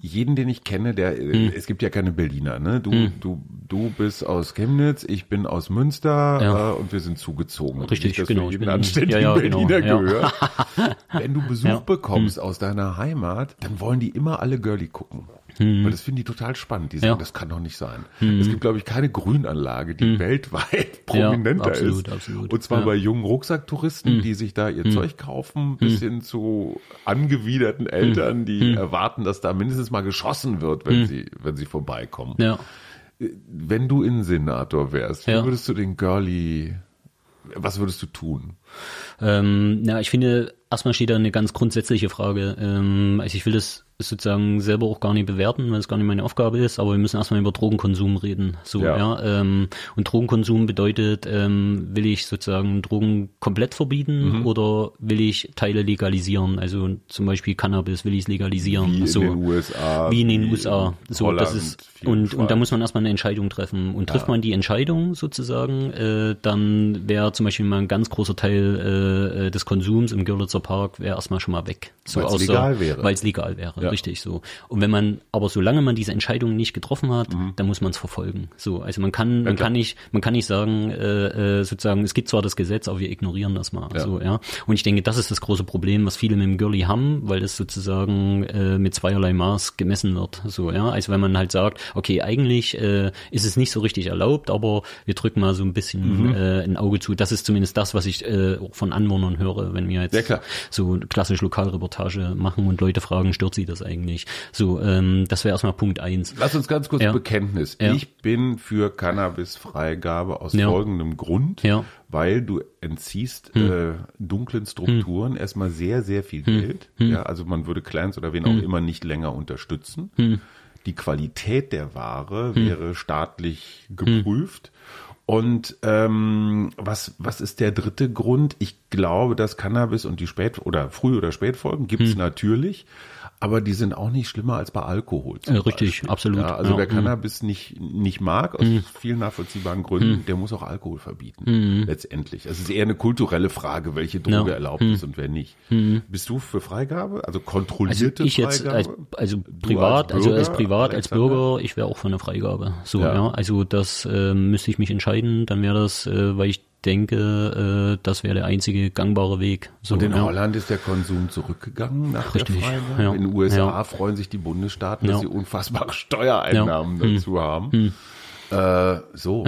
jeden, den ich kenne, der, Hm. es gibt ja keine Berliner, ne? Du, du, du bist aus Chemnitz, ich bin aus Münster Ja. äh, und wir sind zugezogen. Richtig, Nicht, genau, ich bin- anständigen ja, ja, genau, Berliner ja. gehört. Wenn du Besuch Ja. Hm. bekommst aus deiner Heimat, dann wollen die immer alle Girlie gucken. Weil das finden die total spannend. Die sagen, Ja. das kann doch nicht sein. Es gibt, glaube ich, keine Grünanlage, die weltweit prominenter absolut, ist. absolut. Und zwar Ja. bei jungen Rucksacktouristen, die sich da ihr Zeug kaufen, bis hin zu angewiderten Eltern, die erwarten, dass da mindestens mal geschossen wird, wenn sie, wenn sie vorbeikommen. Ja. Wenn du Innensenator wärst, wie Ja. würdest du den Girlie, was würdest du tun? Ähm, ja, ich finde, erstmal steht da eine ganz grundsätzliche Frage. Ähm, also ich will das sozusagen selber auch gar nicht bewerten, weil es gar nicht meine Aufgabe ist, aber wir müssen erstmal über Drogenkonsum reden. So, Ja. ja. ähm, und Drogenkonsum bedeutet, ähm, will ich sozusagen Drogen komplett verbieten Mhm. oder will ich Teile legalisieren? Also zum Beispiel Cannabis will ich legalisieren. Wie in so. den USA, Wie in den USA. in So, Holland, das ist, in und, und da muss man erstmal eine Entscheidung treffen. Und trifft man die Entscheidung sozusagen, äh, dann wäre zum Beispiel mal ein ganz großer Teil äh, äh, des Konsums im Görlitzer Park wäre erstmal schon mal weg. So Weil's außer- legal wäre. Weil es legal wäre, Ja. Richtig so. Und wenn man, aber solange man diese Entscheidung nicht getroffen hat, dann muss man es verfolgen. So, also man kann, man Mhm. klar. kann nicht, man kann nicht sagen, äh, äh, sozusagen, es gibt zwar das Gesetz, aber wir ignorieren das mal. Ja. So, ja. Und ich denke, das ist das große Problem, was viele mit dem Girlie haben, weil es sozusagen äh, mit zweierlei Maß gemessen wird. So, ja. Also wenn man halt sagt, okay, eigentlich äh, ist es nicht so richtig erlaubt, aber wir drücken mal so ein bisschen Mhm. äh, ein Auge zu. Das ist zumindest das, was ich äh, von Anwohnern höre, wenn wir jetzt so klassisch Lokalreportage machen und Leute fragen, stört sie das eigentlich? So, ähm, das wäre erstmal Punkt eins. Lass uns ganz kurz Ja. Bekenntnis. Ja. Ich bin für Cannabisfreigabe aus Ja. folgendem Grund. Hm. weil du entziehst äh, dunklen Strukturen erstmal sehr, sehr viel Geld. Hm. Ja, also man würde Clans oder wen auch immer nicht länger unterstützen. Hm. Die Qualität der Ware wäre staatlich geprüft. Und ähm, was, was ist der dritte Grund? Ich glaube, dass Cannabis und die Spät- oder Früh- oder Spätfolgen gibt Hm. es natürlich, aber die sind auch nicht schlimmer als bei Alkohol. Äh, richtig, Beispiel. absolut. Ja, also Ja, wer mm. Cannabis nicht, nicht mag, aus vielen nachvollziehbaren Gründen, der muss auch Alkohol verbieten. Letztendlich. Es ist eher eine kulturelle Frage, welche Droge Ja. Erlaubt ist und wer nicht. Bist du für Freigabe? Also Also kontrollierte ich jetzt Freigabe? als, also Du privat, also als Bürger, privat, als Alexander? Bürger, ich wäre auch für eine Freigabe. So, Ja. ja. Also das äh, müsste ich mich entscheiden, dann wäre das, äh, weil ich denke, äh, das wäre der einzige gangbare Weg. So, Und in ja. Holland ist der Konsum zurückgegangen nach Richtig, der Freigabe. ja. In den USA Ja. freuen sich die Bundesstaaten, dass sie unfassbare Steuereinnahmen. Hm. dazu haben. Äh, so.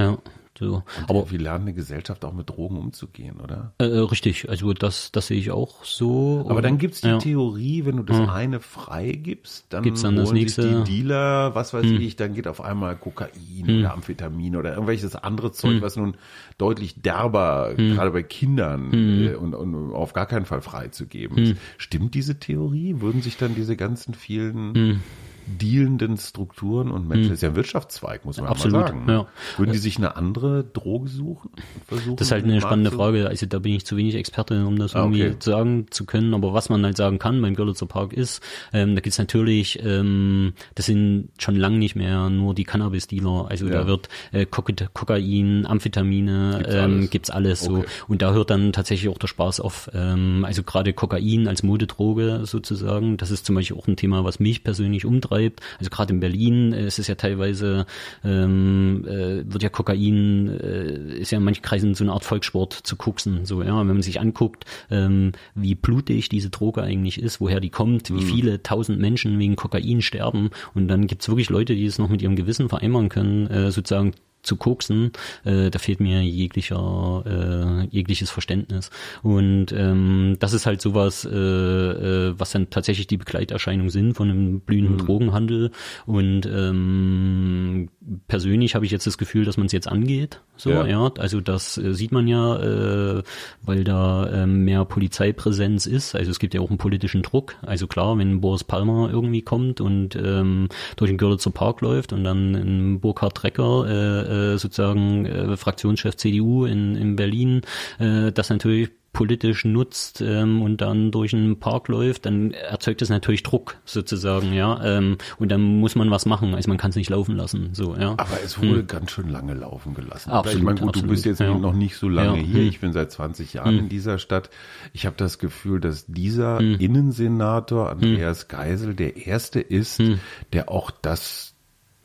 Ja, so. Aber wir lernen eine Gesellschaft auch mit Drogen umzugehen, oder? äh, richtig, also das, das sehe ich auch so. Aber dann gibt's die ja. Theorie, wenn du das eine freigibst, dann Gibt's dann das nächste? Hm. die Dealer, was weiß ich, dann geht auf einmal Kokain oder Amphetamin oder irgendwelches andere Zeug, Hm. was nun deutlich derber, gerade bei Kindern Hm. äh, und, und auf gar keinen Fall freizugeben ist. Stimmt diese Theorie? Würden sich dann diese ganzen vielen Hm. Dealenden Strukturen und Menschen, das ist ja ein Wirtschaftszweig, muss man Absolut, mal sagen. ja. Würden die sich eine andere Droge suchen? Versuchen, Das ist halt eine spannende zu- Frage. Also da bin ich zu wenig Experte, um das Ah, irgendwie okay. sagen zu können. Aber was man halt sagen kann beim Görlitzer Park ist, ähm, da gibt's natürlich, ähm, das sind schon lang nicht mehr nur die Cannabis-Dealer. Also Ja. da wird äh, Koka- Kokain, Amphetamine, Gibt's ähm, alles. gibt's alles so. Okay. Und da hört dann tatsächlich auch der Spaß auf. Ähm, also gerade Kokain als Modedroge sozusagen, das ist zum Beispiel auch ein Thema, was mich persönlich umtreibt. Also gerade in Berlin äh, ist es ja teilweise, ähm, äh, wird ja Kokain, äh, ist ja in manchen Kreisen so eine Art Volkssport zu koksen. So, ja, wenn man sich anguckt, ähm, wie blutig diese Droge eigentlich ist, woher die kommt, wie viele tausend Menschen wegen Kokain sterben. Und dann gibt's wirklich Leute, die es noch mit ihrem Gewissen vereinbaren können, äh, sozusagen zu koksen, äh, da fehlt mir jeglicher, äh, jegliches Verständnis. Und ähm, das ist halt sowas, äh, äh, was dann tatsächlich die Begleiterscheinungen sind von einem blühenden Drogenhandel. Und ähm, persönlich habe ich jetzt das Gefühl, dass man es jetzt angeht. So, Ja. ja. Also das äh, sieht man ja, äh, weil da ähm, mehr Polizeipräsenz ist. Also es gibt ja auch einen politischen Druck. Also klar, wenn Boris Palmer irgendwie kommt und ähm, durch den Görlitzer Park läuft und dann ein Burkhard Drecker, äh, äh, sozusagen äh, Fraktionschef CDU in, in Berlin, äh, das natürlich politisch nutzt ähm, und dann durch einen Park läuft, dann erzeugt das natürlich Druck sozusagen, ja. Ähm, und dann muss man was machen. Also man kann es nicht laufen lassen. So, ja. Aber es wurde ganz schön lange laufen gelassen. Absolut, ich meine, gut, du absolut, bist jetzt ja. noch nicht so lange Ja. hier. Hm. Ich bin seit 20 Jahren in dieser Stadt. Ich habe das Gefühl, dass dieser Hm. Innensenator Andreas Geisel der erste ist, Hm. der auch das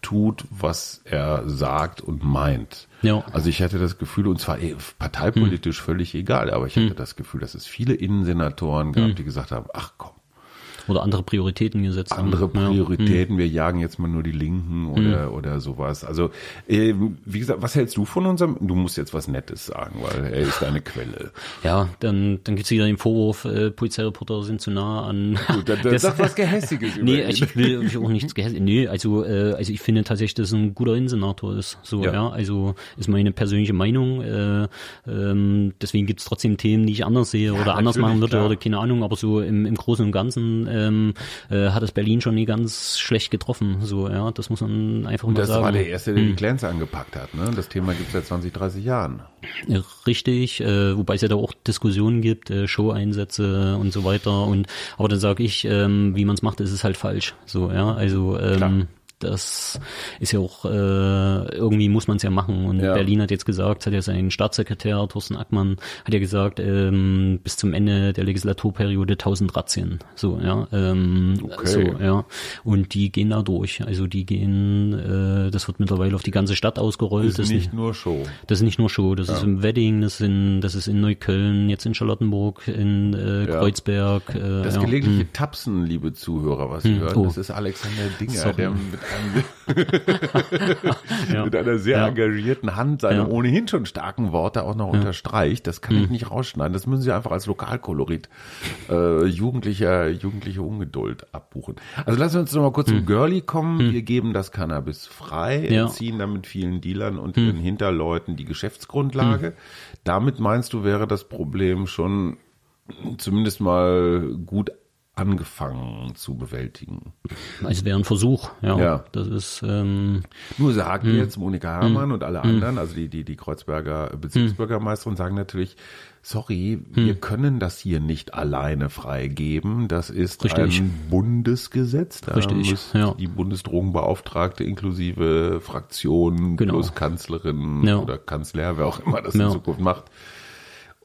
tut, was er sagt und meint. Ja. Also ich hatte das Gefühl, und zwar eh parteipolitisch völlig egal, aber ich hatte das Gefühl, dass es viele Innensenatoren gab, die gesagt haben, ach komm, oder andere Prioritäten gesetzt andere haben. Ja. Prioritäten, wir jagen jetzt mal nur die Linken oder, oder sowas. Also, ähm, wie gesagt, was hältst du von unserem, du musst jetzt was Nettes sagen, weil er ist deine Quelle. Ja, dann, dann gibt's wieder den Vorwurf, äh, Polizeireporter sind zu nah an. Gut, dann, dann Das- sag was Gehässiges über Nee, ich will ich auch nichts gehässig. Nee, also, äh, also ich finde tatsächlich, dass er ein guter Innensenator ist. So, Ja. ja. also ist meine persönliche Meinung. Äh, ähm, deswegen gibt's trotzdem Themen, die ich anders sehe oder anders machen würde klar. oder keine Ahnung, aber so im, im Großen und Ganzen ähm, äh, hat es Berlin schon nie ganz schlecht getroffen. So, ja, das muss man einfach mal Das sagen. war der Erste, der die Clans angepackt hat. Ne? Das Thema gibt's seit 20, 30 Jahren. Ja, Richtig, äh, wobei es ja da auch Diskussionen gibt, äh, Show-Einsätze und so weiter. Und aber dann sage ich, ähm, wie man es macht, ist es halt falsch. So, ja, also Klar. ähm, das ist ja auch, äh, irgendwie muss man es ja machen. Und Ja. Berlin hat jetzt gesagt, hat ja sein Staatssekretär Thorsten Ackmann, hat ja gesagt, ähm, bis zum Ende der Legislaturperiode 1000 Razzien. So, ja. Ähm, Okay. So, ja. Und die gehen da durch. Also die gehen, äh, das wird mittlerweile auf die ganze Stadt ausgerollt. Ist Das nicht nur Show. das ist nicht nur Show, das ist im Wedding, das, ist in, das ist in Neukölln, jetzt in Charlottenburg, in äh, Ja. Kreuzberg. Äh, Das ja. gelegentliche Tapsen, liebe Zuhörer, was Sie hören, Oh. das ist Alexander Dinger, Sorry. der mit, Ja. mit einer sehr Ja. engagierten Hand seine Ja. ohnehin schon starken Worte auch noch unterstreicht. Das kann ich nicht rausschneiden. Das müssen Sie einfach als Lokalkolorit äh, jugendlicher, jugendliche Ungeduld abbuchen. Also lassen wir uns noch mal kurz zum Girlie kommen. Wir geben das Cannabis frei, Ja. ziehen damit vielen Dealern und ihren Hinterleuten die Geschäftsgrundlage. Damit meinst du, wäre das Problem schon zumindest mal gut angefangen zu bewältigen. Also wäre ein Versuch, ja. Ja. Das ist, ähm, Nur sagen Hm. jetzt Monika Herrmann und alle anderen, also die, die, die Kreuzberger Hm. Bezirksbürgermeisterin sagen natürlich, sorry, wir können das hier nicht alleine freigeben. Das ist Richtig. ein Bundesgesetz. Da Richtig, muss ja. die Bundesdrogenbeauftragte inklusive Fraktion Genau. plus Kanzlerin Ja. oder Kanzler, wer auch immer das in Zukunft macht.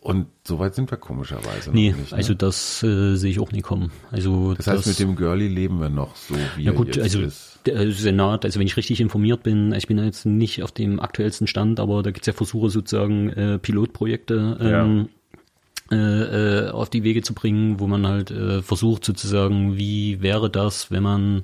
Und soweit sind wir komischerweise nee, noch nicht. Ne? also das äh, sehe ich auch nie kommen. Also das heißt, mit dem Girlie leben wir noch so, wie Ja er gut, jetzt also ist. der äh, Senat, also wenn ich richtig informiert bin, ich bin ja jetzt nicht auf dem aktuellsten Stand, aber da gibt es ja Versuche sozusagen äh, Pilotprojekte ähm, äh, äh, auf die Wege zu bringen, wo man halt äh, versucht sozusagen, wie wäre das, wenn man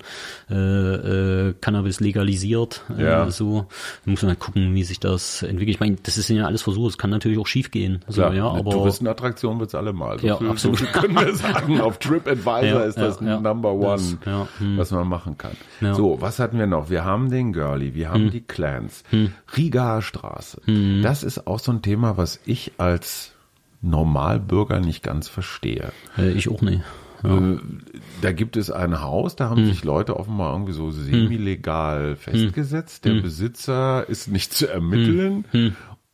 äh, äh, Cannabis legalisiert, äh, Ja. so, da muss man halt gucken, wie sich das entwickelt. Ich meine, das sind ja alles Versuche, es kann natürlich auch schief gehen, so, ja, aber Touristenattraktion wird's allemal. So Ja, viel, absolut. So können wir sagen. Auf TripAdvisor Ja, ist das ja. Number One, Das, hm. was man machen kann. Hm. So, was hatten wir noch? Wir haben den Girlie, wir haben die Clans, Rigaer Straße. Hm. Das ist auch so ein Thema, was ich als Normalbürger nicht ganz verstehe. äh, ich auch nicht. Äh, Da gibt es ein Haus, da Hm. haben sich Leute offenbar irgendwie so semi-legal festgesetzt. Hm. Der Besitzer ist nicht zu ermitteln.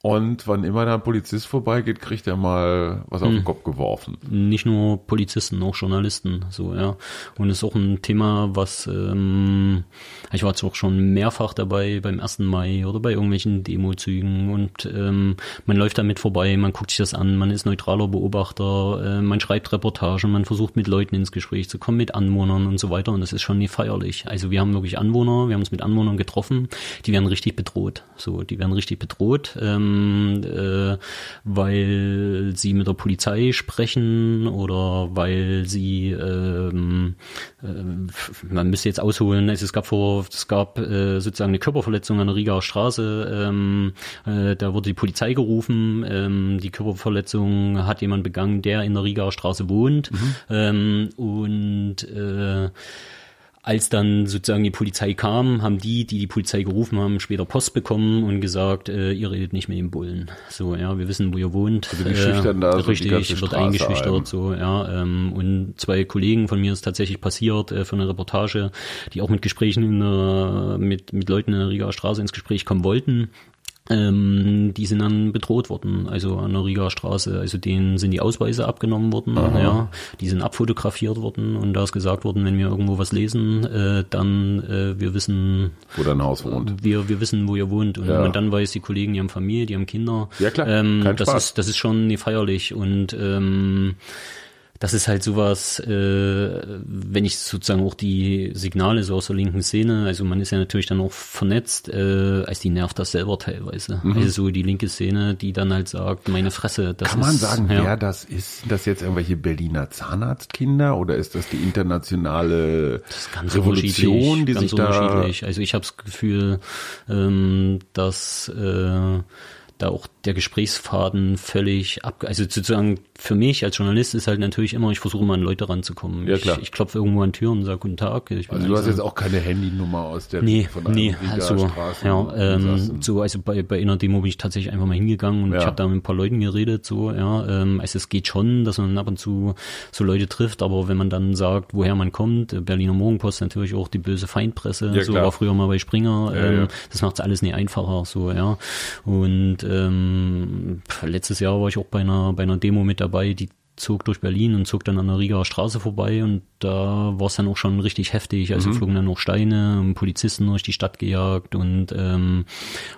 Und wann immer da ein Polizist vorbeigeht, kriegt er mal was auf Hm. den Kopf geworfen. nicht nur Polizisten, auch Journalisten, so ja. Und es ist auch ein Thema, was ähm, ich war jetzt auch schon mehrfach dabei beim 1. Mai oder bei irgendwelchen Demozügen und ähm, man läuft damit vorbei, man guckt sich das an, man ist neutraler Beobachter, äh, man schreibt Reportagen, man versucht mit Leuten ins Gespräch zu kommen, mit Anwohnern und so weiter und das ist schon nie feierlich. Also wir haben wirklich Anwohner, wir haben uns mit Anwohnern getroffen, die werden richtig bedroht, so, die werden richtig bedroht, ähm, äh, weil sie mit der Polizei sprechen oder weil sie ähm, äh, man müsste jetzt ausholen, also es gab vor, es gab äh, sozusagen eine Körperverletzung an der Rigaer Straße, ähm, äh, da wurde die Polizei gerufen, ähm, die Körperverletzung hat jemand begangen, der in der Rigaer Straße wohnt ähm, und äh, als dann sozusagen die Polizei kam, haben die, die die Polizei gerufen haben, später Post bekommen und gesagt, äh, ihr redet nicht mit dem Bullen. So, ja, wir wissen, wo ihr wohnt. Also die schüchtern da so die richtig, ganze wird eingeschüchtert, ein. so, ja. Ähm, und zwei Kollegen von mir ist tatsächlich passiert äh, für eine Reportage, die auch mit Gesprächen in der, mit, mit Leuten in der Rigaer Straße ins Gespräch kommen wollten. Ähm, die sind dann bedroht worden, also an der Rigaer Straße. Also denen sind die Ausweise abgenommen worden, ja, die sind abfotografiert worden und da ist gesagt worden, wenn wir irgendwo was lesen, äh, dann äh, wir wissen, Wo dein Haus wohnt. wir, wir wissen, wo ihr wohnt. Und Ja. wenn man dann weiß, die Kollegen, die haben Familie, die haben Kinder. Ja, klar. Ähm, Kein das Spaß. ist, das ist schon feierlich. Und ähm, das ist halt sowas, äh, wenn ich sozusagen auch die Signale so aus der linken Szene, also man ist ja natürlich dann auch vernetzt, äh, als die nervt das selber teilweise. Mhm. Also so die linke Szene, die dann halt sagt, meine Fresse, das Kann ist, man sagen, ja. wer das ist? Sind das jetzt irgendwelche Berliner Zahnarztkinder oder ist das die internationale das Revolution, die sich da... Also ich habe das Gefühl, ähm, dass äh, da auch der Gesprächsfaden völlig ab, also sozusagen für mich als Journalist ist halt natürlich immer, ich versuche mal an Leute ranzukommen. Ja, klar. Ich, ich klopfe irgendwo an Türen und sage Guten Tag. also du hast jetzt auch keine Handynummer aus der nee, von nee, also, ja, ähm, so also bei bei einer Demo bin ich tatsächlich einfach mal hingegangen und ja. ich habe da mit ein paar Leuten geredet, so ja, ähm, also es geht schon, dass man ab und zu so Leute trifft, aber wenn man dann sagt, woher man kommt, Berliner Morgenpost natürlich auch die böse Feindpresse, ja, so klar. war früher mal bei Springer, ähm, das macht alles nicht einfacher, so ja und ähm, letztes Jahr war ich auch bei einer bei einer Demo mit dabei, die zog durch Berlin und zog dann an der Rieger Straße vorbei und da war es dann auch schon richtig heftig. Also mhm. flogen dann auch Steine und Polizisten durch die Stadt gejagt und ähm,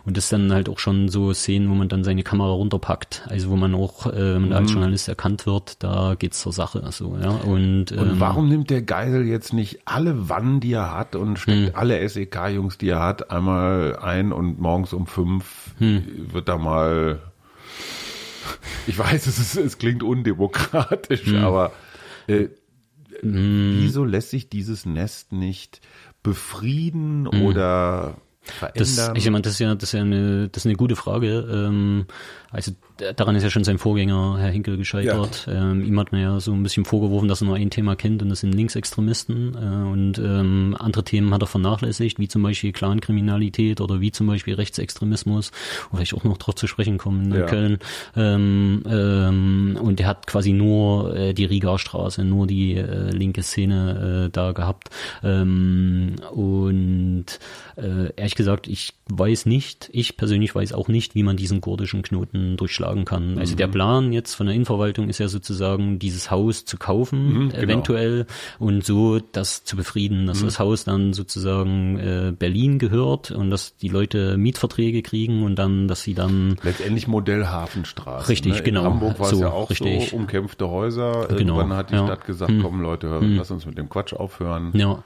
und das dann halt auch schon so Szenen, wo man dann seine Kamera runterpackt. Also wo man auch, äh, wenn man mhm. als Journalist erkannt wird, da geht's zur Sache. So, ja. Und, ähm, und warum nimmt der Geisel jetzt nicht alle Wannen, die er hat und steckt mhm. alle SEK-Jungs, die er hat, einmal ein und morgens um fünf mhm. wird da mal ich weiß, es, ist, es klingt undemokratisch, mhm. aber äh, mhm. wieso lässt sich dieses Nest nicht befrieden mhm. oder verändern? Das, ich meine, das ist ja, das ist ja eine, das ist eine gute Frage. Ähm, also daran ist ja schon sein Vorgänger, Herr Hinkel, gescheitert. Ja. Ähm, ihm hat man ja so ein bisschen vorgeworfen, dass er nur ein Thema kennt und das sind Linksextremisten. Äh, und ähm, andere Themen hat er vernachlässigt, wie zum Beispiel Clankriminalität oder wie zum Beispiel Rechtsextremismus, wo ich auch noch drauf zu sprechen kommen in ja. Köln. Ähm, ähm, und er hat quasi nur äh, die Riga-Straße, nur die äh, linke Szene äh, da gehabt. Ähm, und äh, ehrlich gesagt, ich weiß nicht, ich persönlich weiß auch nicht, wie man diesen kurdischen Knoten durchschlagen kann. Also mhm. der Plan jetzt von der Innenverwaltung ist ja sozusagen, dieses Haus zu kaufen, mhm, genau. eventuell, und so das zu befrieden, dass mhm. das Haus dann sozusagen äh, Berlin gehört und dass die Leute Mietverträge kriegen und dann, dass sie dann letztendlich Modell Hafenstraße. Richtig, ne? genau. In Hamburg war so, es ja auch richtig. so umkämpfte Häuser. Genau. Irgendwann hat die ja. Stadt gesagt, hm. komm Leute, hör, hm. lass uns mit dem Quatsch aufhören. Ja.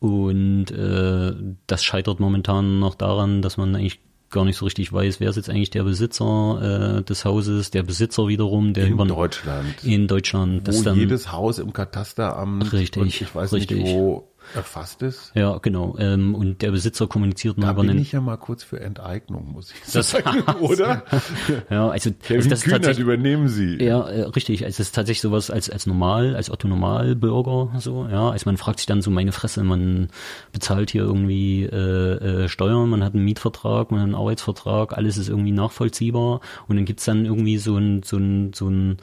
Und äh, das scheitert momentan noch daran, dass man eigentlich gar nicht so richtig weiß, wer ist jetzt eigentlich der Besitzer äh, des Hauses, der Besitzer wiederum, der in über Deutschland, in Deutschland, wo dann, jedes Haus im Katasteramt richtig, ich weiß richtig. nicht wo erfasst ist. Ja, genau. Ähm, und der Besitzer kommuniziert da über bin ich ja mal kurz für Enteignung, muss ich das sagen, oder? ja, also, Kevin also das Kühnert übernehmen Sie. Ja, äh, richtig. Also es ist tatsächlich sowas als als normal, als Otto Normalbürger so. Ja, also man fragt sich dann so meine Fresse, man bezahlt hier irgendwie äh, äh, Steuern, man hat einen Mietvertrag, man hat einen Arbeitsvertrag, alles ist irgendwie nachvollziehbar und dann gibt's dann irgendwie so ein so ein so ein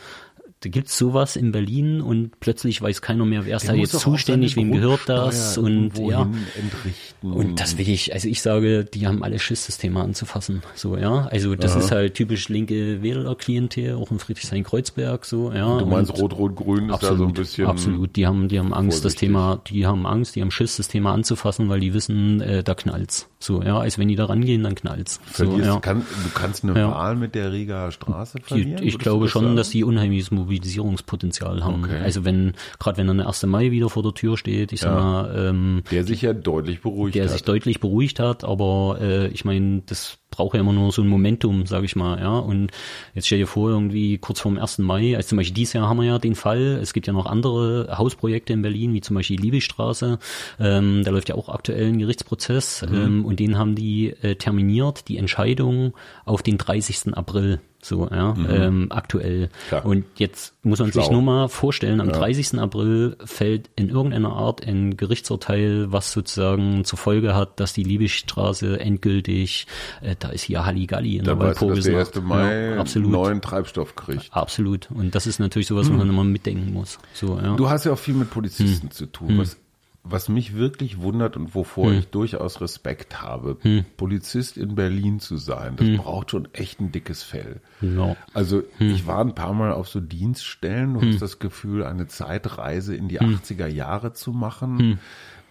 da gibt's sowas in Berlin und plötzlich weiß keiner mehr, wer ist da jetzt zuständig, wem gehört das und ja. Entrichten. Und das will ich, also ich sage, die haben alle Schiss, das Thema anzufassen. So, ja. Also das Aha. ist halt typisch linke Wählerklientel, auch in Friedrichshain-Kreuzberg, so, ja. Du meinst Rot-Rot-Grün ist da so ein bisschen. Absolut, die haben, die haben Angst, vorsichtig. das Thema, die haben Angst, die haben Schiss, das Thema anzufassen, weil die wissen, äh, da knallt's. So, ja, als wenn die da rangehen, dann knallt's. So, ja. kann, du kannst eine ja. Wahl mit der Riga Straße verlieren? Die, ich glaube schon, sagen? dass die unheimliches Mobilisierungspotenzial haben. Okay. Also wenn, gerade wenn dann der 1. Mai wieder vor der Tür steht, ich ja. sag mal, ähm, der sich ja deutlich beruhigt der hat. sich deutlich beruhigt hat, aber äh, ich meine, das braucht ja immer nur so ein Momentum, sage ich mal, ja. Und jetzt stell dir vor, irgendwie kurz vorm 1. Mai, also zum Beispiel dieses Jahr haben wir ja den Fall, es gibt ja noch andere Hausprojekte in Berlin, wie zum Beispiel die Liebigstraße, ähm, da läuft ja auch aktuell ein Gerichtsprozess mhm. ähm, und den haben die äh, terminiert, die Entscheidung auf den 30. April so, ja, mhm. ähm, aktuell. Klar. Und jetzt muss man Schlau. sich nur mal vorstellen, am ja. 30. April fällt in irgendeiner Art ein Gerichtsurteil, was sozusagen zur Folge hat, dass die Liebigstraße endgültig, äh, da ist hier Halligalli in da der Walpurgisnacht. Der 1. Mai ja, absolut. neuen Treibstoff kriegt. Absolut. Und das ist natürlich sowas, was man immer mitdenken muss. So, ja. Du hast ja auch viel mit Polizisten hm. zu tun. Hm. Was was mich wirklich wundert und wovor hm. ich durchaus Respekt habe, hm. Polizist in Berlin zu sein, das hm. braucht schon echt ein dickes Fell. No. Also hm. ich war ein paar Mal auf so Dienststellen und hm. das Gefühl, eine Zeitreise in die 80er hm. Jahre zu machen.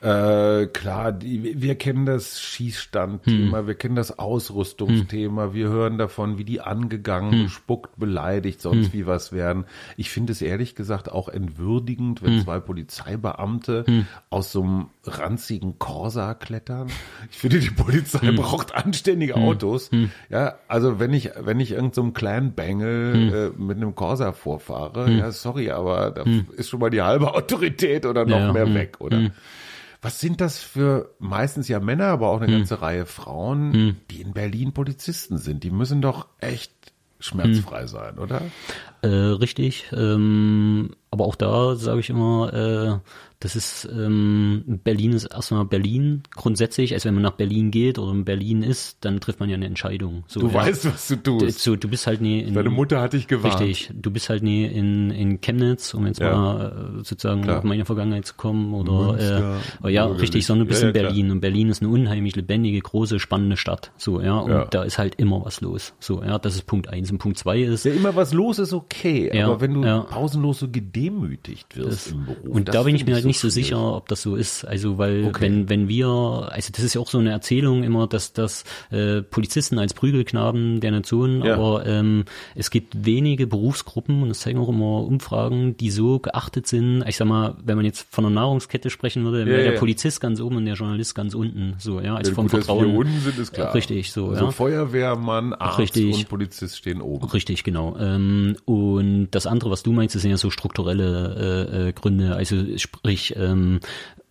Äh, klar, die, wir kennen das Schießstandthema, hm. wir kennen das Ausrüstungsthema, hm. wir hören davon, wie die angegangen, hm. gespuckt, beleidigt, sonst hm. wie was werden. Ich finde es ehrlich gesagt auch entwürdigend, wenn hm. zwei Polizeibeamte hm. aus so einem ranzigen Corsa klettern. Ich finde, die Polizei braucht anständige Autos. Ja, also wenn ich, wenn ich irgendeinem so kleinen Bengel äh, mit einem Corsa vorfahre, ja, sorry, aber da ist schon mal die halbe Autorität oder noch ja, mehr weg, oder? Was sind das für meistens ja Männer, aber auch eine hm. ganze Reihe Frauen, hm. die in Berlin Polizisten sind? Die müssen doch echt schmerzfrei hm. sein, oder? Äh, richtig. Ähm, aber auch da sage ich immer, äh, das ist ähm, Berlin ist erstmal Berlin grundsätzlich. Also wenn man nach Berlin geht oder in Berlin ist, dann trifft man ja eine Entscheidung. So, du ja. weißt, was du tust. So, du bist halt nie in, Deine Mutter hat dich gewarnt. Richtig. Du bist halt nie in, in Chemnitz, um jetzt ja. mal äh, sozusagen klar. auf meine Vergangenheit zu kommen. Oder Münster, äh, ja, richtig, sondern du bist ja, in Berlin. Klar. Und Berlin ist eine unheimlich lebendige, große, spannende Stadt. So, ja. Und da ist halt immer was los. So, ja, das ist Punkt eins. Und Punkt zwei ist. Ja, immer was los ist okay. Aber wenn du pausenlos so gedemütigt wirst das, im Beruf. Und da bin ich mir halt so nicht so sicher, ob das so ist. Also weil okay. wenn wenn wir, also das ist ja auch so eine Erzählung immer, dass dass äh, Polizisten als Prügelknaben der Nation, ja. aber ähm, es gibt wenige Berufsgruppen und das zeigen auch immer Umfragen, die so geachtet sind. Ich sag mal, wenn man jetzt von einer Nahrungskette sprechen würde, wäre ja, der Polizist ganz oben und der Journalist ganz unten. So ja, also vom gut, Vertrauen. Dass unten sind ist klar. Richtig, so also ja. Feuerwehrmann, Arzt richtig. und Polizist stehen oben. Richtig, genau. Ähm, und das andere, was du meinst, sind ja so strukturelle äh, äh, Gründe. Also sprich ähm,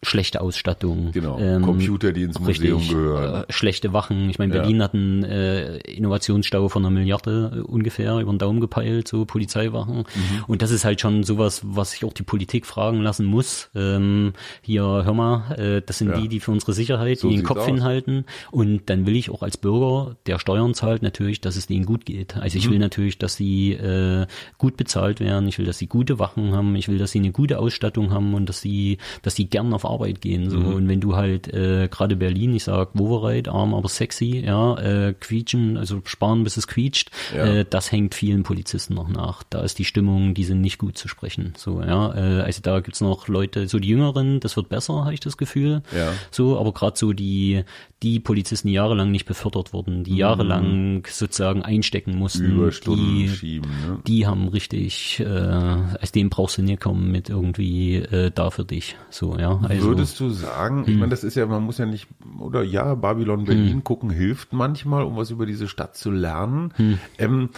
schlechte Ausstattung. Genau. Ähm, Computer, die ins Museum richtig, gehören. Äh, schlechte Wachen. Ich meine, Berlin ja. hat einen äh, Innovationsstau von einer Milliarde äh, ungefähr über den Daumen gepeilt, so Polizeiwachen. Mhm. Und das ist halt schon sowas, was sich auch die Politik fragen lassen muss. Ähm, hier, hör mal, äh, das sind ja. die, die für unsere Sicherheit, so die den Kopf aus. hinhalten. Und dann will ich auch als Bürger, der Steuern zahlt, natürlich, dass es denen gut geht. Also ich mhm. will natürlich, dass sie äh, gut bezahlt werden. Ich will, dass sie gute Wachen haben. Ich will, dass sie eine gute Ausstattung haben und dass sie, dass sie gern auf Arbeit gehen. So. Mhm. Und wenn du halt äh, gerade Berlin, ich sag Wovereit, arm, aber sexy, ja, äh, quietschen, also sparen bis es quietscht, ja. äh, das hängt vielen Polizisten noch nach. Da ist die Stimmung, die sind nicht gut zu sprechen. So, ja. Äh, also da gibt's noch Leute, so die Jüngeren, das wird besser, habe ich das Gefühl. Ja. So, aber gerade so die, die Polizisten, die jahrelang nicht befördert wurden, die mhm. jahrelang sozusagen einstecken mussten, Überstunden die, schieben, ne? die haben richtig, äh, als dem brauchst du nie kommen mit irgendwie äh, da für dich. So, ja. Also, Würdest du sagen, ich hm. meine, das ist ja, man muss ja nicht, oder ja, Babylon Berlin hm. gucken hilft manchmal, um was über diese Stadt zu lernen. Hm. Ähm,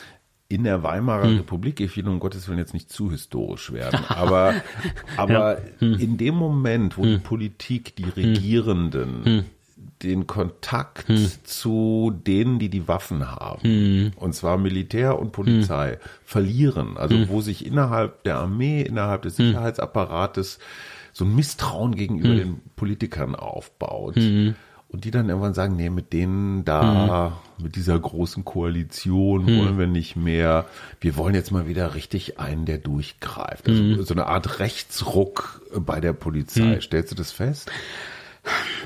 in der Weimarer hm. Republik, ich will um Gottes Willen jetzt nicht zu historisch werden, aber, aber ja. hm. in dem Moment, wo hm. die Politik, die Regierenden. Den Kontakt hm. zu denen, die die Waffen haben, hm. und zwar Militär und Polizei, verlieren, also wo sich innerhalb der Armee, innerhalb des Sicherheitsapparates so ein Misstrauen gegenüber mhm. den Politikern aufbaut. Und die dann irgendwann sagen, nee, mit denen da, mit dieser großen Koalition wollen wir nicht mehr. Wir wollen jetzt mal wieder richtig einen, der durchgreift. Also so eine Art Rechtsruck bei der Polizei. Stellst du das fest?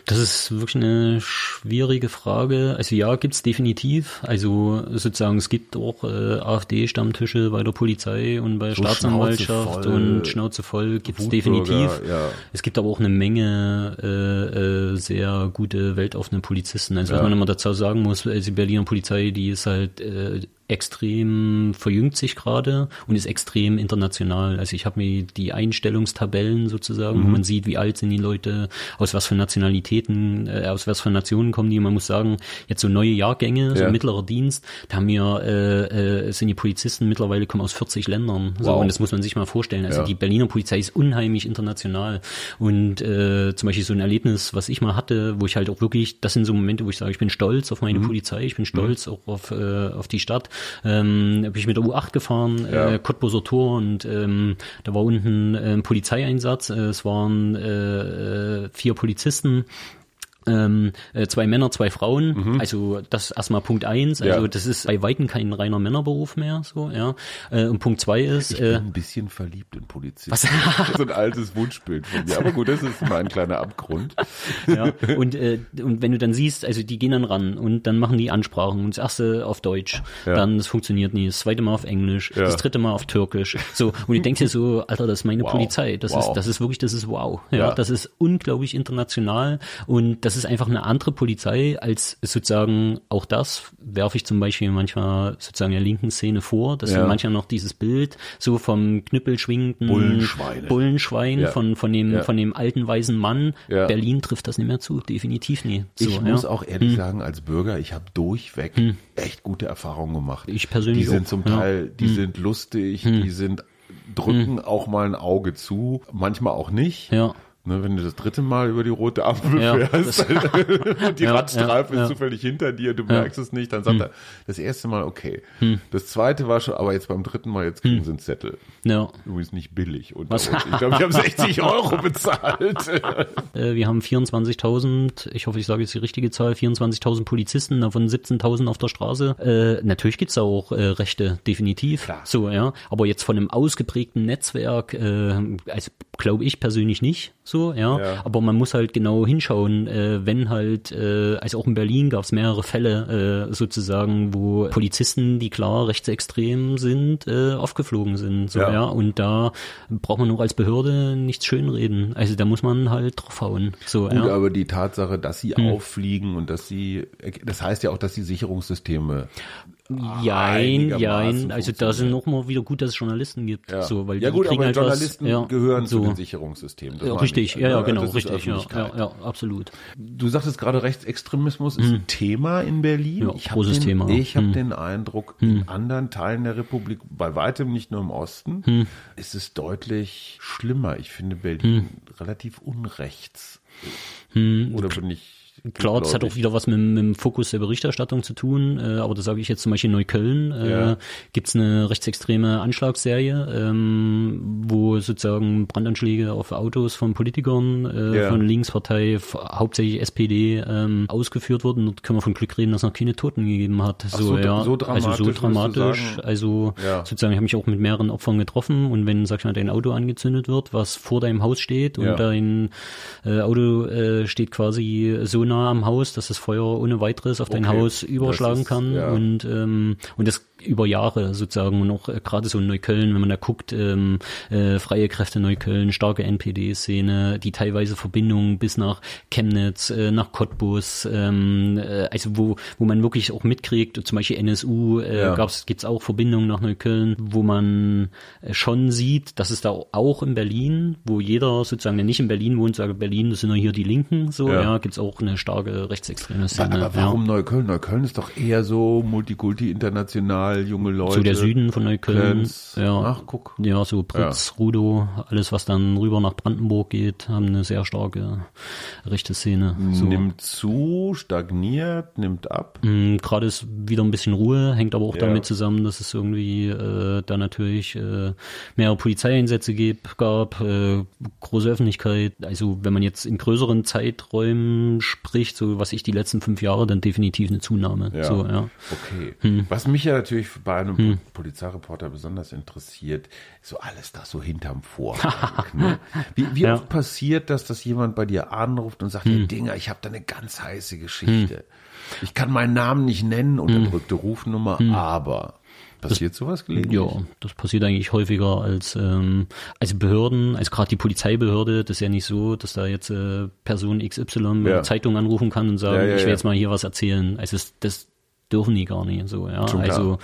Das ist wirklich eine schwierige Frage. Also ja, gibt's definitiv. Also sozusagen, es gibt auch äh, AfD-Stammtische bei der Polizei und bei der so Staatsanwaltschaft Schnauze und Schnauze voll gibt's definitiv. Ja. Es gibt aber auch eine Menge äh, äh, sehr gute, weltoffene Polizisten. Also ja. was man immer dazu sagen muss, also die Berliner Polizei, die ist halt äh, extrem verjüngt sich gerade und ist extrem international. Also ich habe mir die Einstellungstabellen sozusagen, mhm. wo man sieht, wie alt sind die Leute, aus was für Nationalitäten, äh, aus was für Nationen kommen die. man muss sagen, jetzt so neue Jahrgänge, so ja. mittlerer Dienst, da haben wir, äh, äh, sind die Polizisten mittlerweile kommen aus 40 Ländern. So, wow. und das muss man sich mal vorstellen. Also ja. die Berliner Polizei ist unheimlich international. Und äh, zum Beispiel so ein Erlebnis, was ich mal hatte, wo ich halt auch wirklich, das sind so Momente, wo ich sage, ich bin stolz auf meine mhm. Polizei, ich bin stolz mhm. auch auf, äh, auf die Stadt ähm, bin ich mit der U8 gefahren, ja. äh, Cottbuser Tor und ähm, da war unten äh, ein Polizeieinsatz. Äh, es waren äh, vier Polizisten ähm, äh, zwei Männer, zwei Frauen. Also das erstmal Punkt eins. Also Mhm. Ja. das ist bei weitem kein reiner Männerberuf mehr. So ja. Äh, und Punkt zwei ist Ich bin äh, ein bisschen verliebt in Polizisten. Was? so ein altes Wunschbild von mir. Aber gut, das ist mal ein kleiner Abgrund. ja. und, äh, und wenn du dann siehst, also die gehen dann ran und dann machen die Ansprachen und das erste auf Deutsch, Ja. dann das funktioniert nie, das zweite Mal auf Englisch, Ja. das dritte Mal auf Türkisch. So, und du denkst dir so, Alter, das ist meine Wow. Polizei. Das Wow. ist, das ist wirklich, das ist wow. Ja, Ja. das ist unglaublich international und das ist einfach eine andere Polizei als sozusagen auch das werfe ich zum Beispiel manchmal sozusagen der linken Szene vor, dass Ja. manchmal noch dieses Bild so vom Knüppel schwingenden Bullenschweine. Bullenschwein Ja. von, von dem, Ja. von dem alten weisen Mann. Berlin trifft das nicht mehr zu, definitiv nie. So, ich muss auch ehrlich sagen, als Bürger, ich habe durchweg echt gute Erfahrungen gemacht. Ich persönlich Die sind auch, zum. Teil, die sind lustig, die sind drücken auch mal ein Auge zu, manchmal auch nicht. Ja. Ne, wenn du das dritte Mal über die rote Ampel Ja, fährst und die Ja, Radstreife ja, ist zufällig hinter dir, du merkst es nicht, dann sagt er, das erste Mal okay. Das zweite war schon, aber jetzt beim dritten Mal, jetzt kriegen sie einen Zettel. Ja. Übrigens nicht billig. unter uns. Ich glaube, ich habe 60 Euro bezahlt. Äh, wir haben 24.000, ich hoffe, ich sage jetzt die richtige Zahl, 24.000 Polizisten, davon 17.000 auf der Straße. Äh, natürlich gibt's da auch äh, Rechte, definitiv. Klar. So, ja. Aber jetzt von einem ausgeprägten Netzwerk, äh, also glaube ich persönlich nicht so, ja. Ja. Aber man muss halt genau hinschauen, äh, wenn halt, äh, also auch in Berlin gab's mehrere Fälle äh, sozusagen, wo Polizisten, die klar rechtsextrem sind, äh, aufgeflogen sind. So, Ja. ja. Und da braucht man auch als Behörde nichts schönreden. Also da muss man halt draufhauen. So, Gut, ja. Hm. aber die Tatsache, dass sie auffliegen und dass sie, das heißt ja auch, dass die Sicherungssysteme Jein, jein. Also da sind funktionieren. noch mal wieder gut, dass es Journalisten gibt. Ja, So, weil ja die gut, aber halt was- Journalisten ja, gehören zu so. den Sicherungssystemen. Ja, richtig, ich. ja, ja, Ne? genau, richtig, ja, ja, absolut. Du sagtest gerade, Rechtsextremismus ist ein Thema in Berlin. Hm. Ja, ich großes den, Thema. Ich habe Hm. den Eindruck, in anderen Teilen der Republik, bei weitem nicht nur im Osten, Hm. ist es deutlich schlimmer. Ich finde Berlin relativ unrechts. Oder bin ich Hm. Klar, das hat auch wieder was mit, mit dem Fokus der Berichterstattung zu tun, äh, aber das sage ich jetzt zum Beispiel in Neukölln, äh, Ja. gibt's eine rechtsextreme Anschlagsserie, ähm, wo sozusagen Brandanschläge auf Autos von Politikern äh, Ja. von Linkspartei, hauptsächlich SPD, ähm, ausgeführt wurden. Dort können wir von Glück reden, dass es noch keine Toten gegeben hat. Ach, so- ja, so dramatisch, also so dramatisch. Also Ja. sozusagen, ich habe mich auch mit mehreren Opfern getroffen und wenn, sag ich mal, dein Auto angezündet wird, was vor deinem Haus steht und dein äh, Auto äh, steht quasi so nah am Haus, dass das Feuer ohne weiteres auf dein Okay. Haus überschlagen ist- kann ja. und ähm, und das über Jahre sozusagen und auch äh, gerade so in Neukölln, wenn man da guckt, ähm, äh, freie Kräfte Neukölln, starke NPD-Szene, die teilweise Verbindungen bis nach Chemnitz, äh, nach Cottbus, ähm, äh, also wo wo man wirklich auch mitkriegt, zum Beispiel NSU äh, Ja. gab's gibt's auch Verbindungen nach Neukölln, wo man äh, schon sieht, dass es da auch in Berlin, wo jeder sozusagen, der nicht in Berlin wohnt, sagt Berlin, das sind ja hier die Linken, so Ja. ja, gibt's auch eine starke rechtsextreme Szene. Aber warum Neukölln? Neukölln ist doch eher so Multikulti, international, junge ja. Leute. So der Süden von Neukölln, ja. Ach, guck. Ja, so Pritz, Rudow, alles was dann rüber nach Brandenburg geht, haben eine sehr starke rechte Szene. So. Nimmt zu, stagniert, nimmt ab. Mm, Gerade ist wieder ein bisschen Ruhe, hängt aber auch Ja. damit zusammen, dass es irgendwie äh, da natürlich äh, mehrere Polizeieinsätze gibt, gab, äh, große Öffentlichkeit. Also wenn man jetzt in größeren Zeiträumen spricht, so was ich die letzten fünf Jahre, dann definitiv eine Zunahme. Ja. So, ja. Okay. Hm. Was mich ja natürlich bei einem Polizeireporter besonders interessiert, so alles das so hinterm Vorhang. ne? Wie, wie Ja. oft passiert das, dass jemand bei dir anruft und sagt, Hm. hey Dinger, ich habe da eine ganz heiße Geschichte. Ich kann meinen Namen nicht nennen, unterdrückte Rufnummer, aber passiert sowas gelegentlich? Hm. Ja, das passiert eigentlich häufiger als ähm, also Behörden, also gerade die Polizeibehörde, das ist ja nicht so, dass da jetzt äh, Person XY Ja. eine Zeitung anrufen kann und sagen, Ja, ja, ich will jetzt mal hier was erzählen. Also das, das dürfen die gar nicht so, ja. Schon klar. Also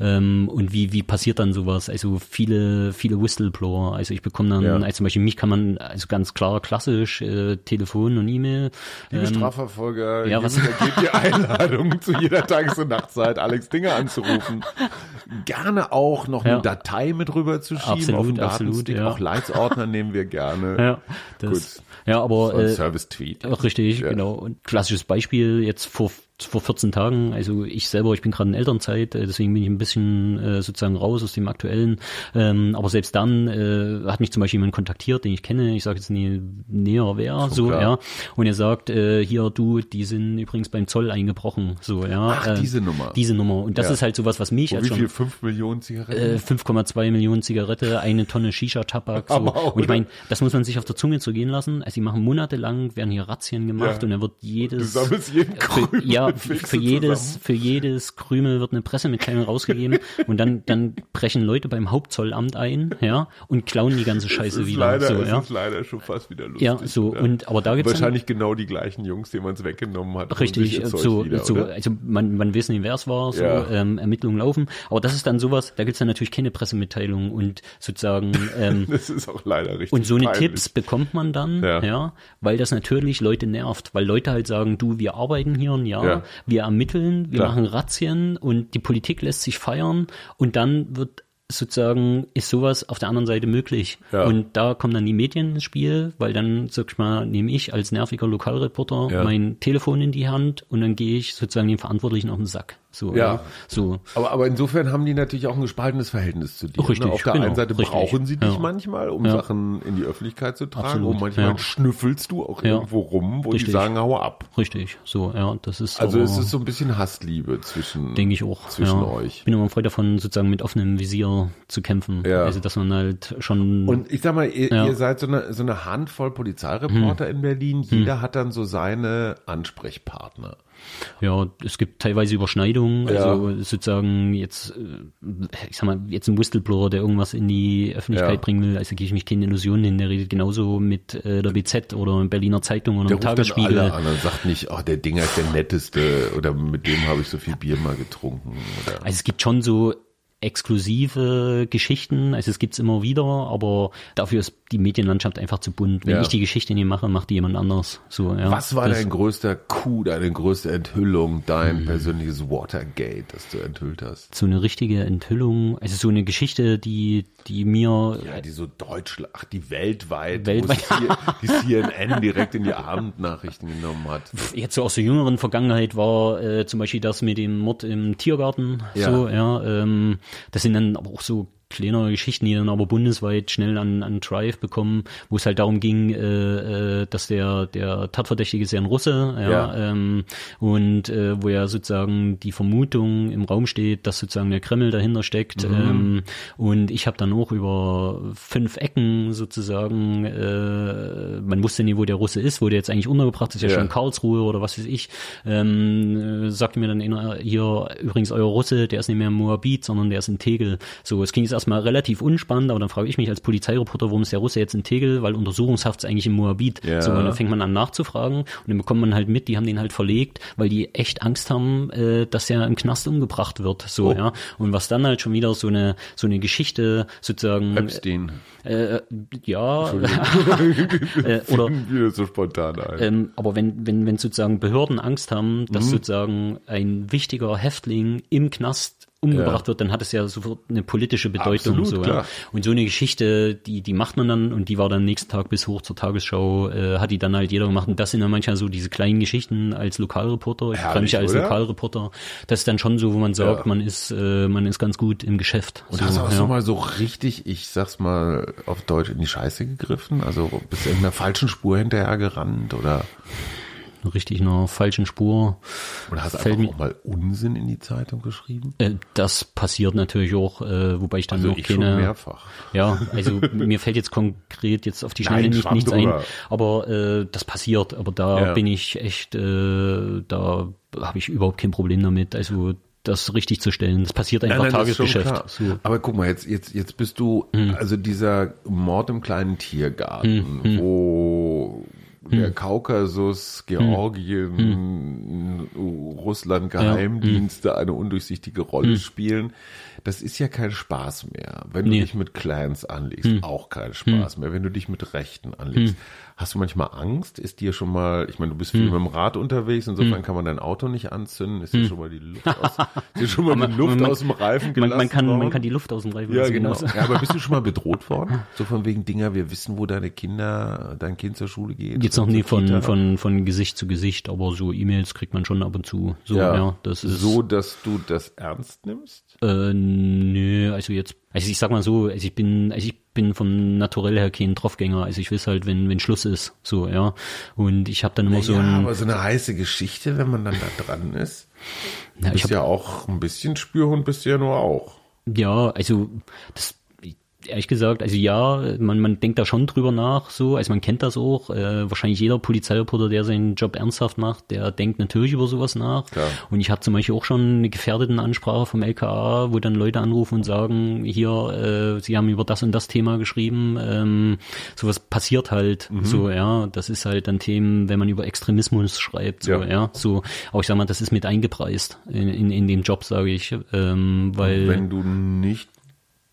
ähm, und wie wie passiert dann sowas? Also viele viele Whistleblower. Also ich bekomme dann, Ja. also zum Beispiel mich kann man also ganz klar klassisch äh, Telefon und E-Mail. Liebe ähm, Strafverfolger, ja, was- gebt die Einladung zu jeder Tages- und Nachtzeit, Alex Dinger anzurufen. Gerne auch noch eine Ja. Datei mit rüber zu schieben Absolut, auf den absolut, Datenstick. ja. Auch Leitsordner nehmen wir gerne. ja, das, Gut. ja, aber äh, Service-Tweet. Richtig, Ja. genau. Und klassisches Beispiel jetzt vor vor 14 Tagen. Also ich selber, ich bin gerade in Elternzeit, äh, deswegen bin ich ein bisschen äh, sozusagen raus aus dem aktuellen. Ähm, aber selbst dann äh, hat mich zum Beispiel jemand kontaktiert, den ich kenne. Ich sage jetzt nie näher wer, so, klar. ja. Und er sagt, äh, hier du, die sind übrigens beim Zoll eingebrochen, so, ja. Ach, äh, diese Nummer. Diese Nummer. Und das Ja. ist halt sowas, was mich Und als wie schon viel? Fünf Millionen Zigaretten? äh, 5,2 Millionen Zigarette, eine Tonne Shisha-Tabak. So. Und ich oder? meine, das muss man sich auf der Zunge zergehen lassen. Also die machen monatelang, werden hier Razzien gemacht Ja. und dann wird du jedes sammelst jeden Krümel. ja, für, jedes, zusammen. für jedes Krümel wird eine Pressemitteilung rausgegeben und dann, dann brechen Leute beim Hauptzollamt ein, ja, und klauen die ganze Es Scheiße ist wieder. leider, so, es ja. ist leider schon fast wieder lustig. Ja, so, oder? und, aber da gibt's dann- Wahrscheinlich genau die gleichen Jungs, denen man es weggenommen hat. Richtig, Zeug so, wieder, so oder? also man, man weiß nicht, wer es war, so Ja. ähm, Ermittlungen laufen. Aber das ist dann sowas, da gibt's dann natürlich keine Pressemitteilung und sozusagen ähm, Das ist auch leider richtig Und so eine peinlich. Tipps bekommt man dann, Ja. ja. weil das natürlich Leute nervt, weil Leute halt sagen, du, wir arbeiten hier ein Jahr, Ja. wir ermitteln, wir Klar. machen Razzien und die Politik lässt sich feiern und dann wird sozusagen ist sowas auf der anderen Seite möglich. Ja. Und da kommen dann die Medien ins Spiel, weil dann, sag ich mal, nehme ich als nerviger Lokalreporter Ja. mein Telefon in die Hand und dann gehe ich sozusagen den Verantwortlichen auf den Sack. So, Ja. So. Aber, aber insofern haben die natürlich auch ein gespaltenes Verhältnis zu dir. Richtig, ne? Auf der genau, einen Seite richtig. brauchen sie dich Ja. manchmal, um Ja. Sachen in die Öffentlichkeit zu tragen. Absolut, Und manchmal ja. schnüffelst du auch irgendwo rum, wo die Richtig. sagen, hau ab. Richtig, so, ja, das ist Also aber- es ist so ein bisschen Hassliebe zwischen, Denke ich auch. zwischen euch. Ich bin immer ein Freund davon, sozusagen mit offenem Visier zu kämpfen. Ja. Also, dass man halt schon. Und ich sag mal, ihr, ihr seid so eine, so eine Handvoll Polizeireporter in Berlin. Jeder hat dann so seine Ansprechpartner. Ja, es gibt teilweise Überschneidungen. Ja. Also, sozusagen jetzt, äh, ich sag mal, jetzt ein Whistleblower, der irgendwas in die Öffentlichkeit Ja. bringen will, also gebe ich mich keine Illusionen hin. Der redet genauso mit äh, der BZ oder Berliner Zeitung oder Der ruft dann Tagesspiegel. alle an und sagt nicht, oh, der Dinger ist der netteste oder mit dem habe ich so viel Bier mal getrunken. Oder Also es gibt schon so exklusive Geschichten, also es gibt's immer wieder, aber dafür ist die Medienlandschaft einfach zu bunt. Wenn Ja. ich die Geschichte nicht mache, macht die jemand anders. So, ja. Was war Das- dein größter Coup, deine größte Enthüllung, dein Hm. persönliches Watergate, das du enthüllt hast? so eine richtige Enthüllung, also so eine Geschichte, die, die mir, Ja, die so Deutschland, ach, die weltweit, Weltweit. hier- die CNN direkt in die Abendnachrichten genommen hat. jetzt so aus der jüngeren Vergangenheit war äh, zum Beispiel das mit dem Mord im Tiergarten, Ja. so, ja, ähm, das sind dann aber auch so kleinere Geschichten, die dann aber bundesweit schnell an, an Drive bekommen, wo es halt darum ging, äh, äh, dass der der Tatverdächtige ist ja ein Russe, ja, Ja. Ähm, und äh, wo ja sozusagen die Vermutung im Raum steht, dass sozusagen der Kreml dahinter steckt. Mhm. Ähm, und ich habe dann auch über fünf Ecken sozusagen, äh, man wusste nie, wo der Russe ist, wo der jetzt eigentlich untergebracht ist, ja, Ja. schon in Karlsruhe oder was weiß ich. Ähm, äh, sagte mir dann einer, hier übrigens euer Russe, der ist nicht mehr in Moabit, sondern der ist in Tegel. So, es ging jetzt erstmal relativ unspannend, aber dann frage ich mich als Polizeireporter, warum ist der Russe jetzt in Tegel, weil Untersuchungshaft ist eigentlich in Moabit. Ja. So, und dann fängt man an nachzufragen und dann bekommt man halt mit, die haben den halt verlegt, weil die echt Angst haben, äh, dass er im Knast umgebracht wird. So, Oh. ja. Und was dann halt schon wieder so eine so eine Geschichte sozusagen Epstein. äh, ja äh, oder Wieder so spontan ein. ähm, aber wenn, wenn, wenn sozusagen Behörden Angst haben, Mhm. dass sozusagen ein wichtiger Häftling im Knast umgebracht Ja. wird, dann hat es ja sofort eine politische Bedeutung. Absolut, so, klar. Ja. Und so eine Geschichte, die, die macht man dann und die war dann nächsten Tag bis hoch zur Tagesschau, äh, hat die dann halt jeder gemacht. Und das sind dann manchmal so diese kleinen Geschichten als Lokalreporter. Ich Herrlich, mich als oder? Lokalreporter. Das ist dann schon so, wo man sagt, Ja. man ist, äh, man ist ganz gut im Geschäft. Und so, hast du auch ja. so mal so richtig, ich sag's mal auf Deutsch, in die Scheiße gegriffen? Also bist du in einer falschen Spur hinterher gerannt oder, richtig einer falschen Spur. oder hast Fällt einfach auch mal Unsinn in die Zeitung geschrieben? Äh, das passiert natürlich auch, äh, wobei ich dann Also noch ich schon keine. mehrfach. Ja, also mir fällt jetzt konkret jetzt auf die Schnelle Nein, nicht, nichts ein, aber äh, das passiert. Aber da Ja. bin ich echt, äh, da habe ich überhaupt kein Problem damit. Also das richtig zu stellen, das passiert einfach ist schon Tagesgeschäft. So. Hm. Aber guck mal, jetzt, jetzt, jetzt bist du, also dieser Mord im kleinen Tiergarten, Hm, wo der Hm. Kaukasus, Georgien, Russland, Geheimdienste hm. eine undurchsichtige Rolle spielen, das ist ja kein Spaß mehr. Wenn du Nee. dich mit Clans anlegst, Hm. auch kein Spaß mehr. Wenn du dich mit Rechten anlegst, hast du manchmal Angst? Ist dir schon mal, ich meine, du bist Hm. viel mit dem Rad unterwegs, insofern kann man dein Auto nicht anzünden, ist dir schon mal die Luft aus, ist dir schon mal die Luft man- aus dem Reifen gelassen man, kann, worden? man kann die Luft aus dem Reifen ja, lassen, genau. genau. Ja, aber bist du schon mal bedroht worden? So von wegen Dinger, wir wissen, wo deine Kinder, dein Kind zur Schule geht? Jetzt jetzt noch nie von, von, von Gesicht zu Gesicht, aber so E-Mails kriegt man schon ab und zu. So, ja, ja das ist. So, dass du das ernst nimmst? Äh, nö, also jetzt, also ich sag mal so, also ich bin, also ich bin vom Naturell her kein Draufgänger. Also ich weiß halt, wenn, wenn Schluss ist, so, ja. Und ich habe dann immer ja, so ein. aber so eine heiße Geschichte, wenn man dann da dran ist. Ja, ich hab, ja auch ein bisschen Spürhund bist du ja nur auch. Ja, also das ehrlich gesagt, also ja, man, man denkt da schon drüber nach, so, also man kennt das auch. Äh, wahrscheinlich jeder Polizeireporter, der seinen Job ernsthaft macht, der denkt natürlich über sowas nach. Klar. Und ich habe zum Beispiel auch schon eine gefährdeten Ansprache vom LKA, wo dann Leute anrufen und sagen, hier, äh, sie haben über das und das Thema geschrieben. Ähm, sowas passiert halt mhm. so, ja. Das ist halt dann Themen, wenn man über Extremismus schreibt, so, ja. ja. So, aber ich sag mal, das ist mit eingepreist in, in, in dem Job, sage ich. Ähm, weil wenn du nicht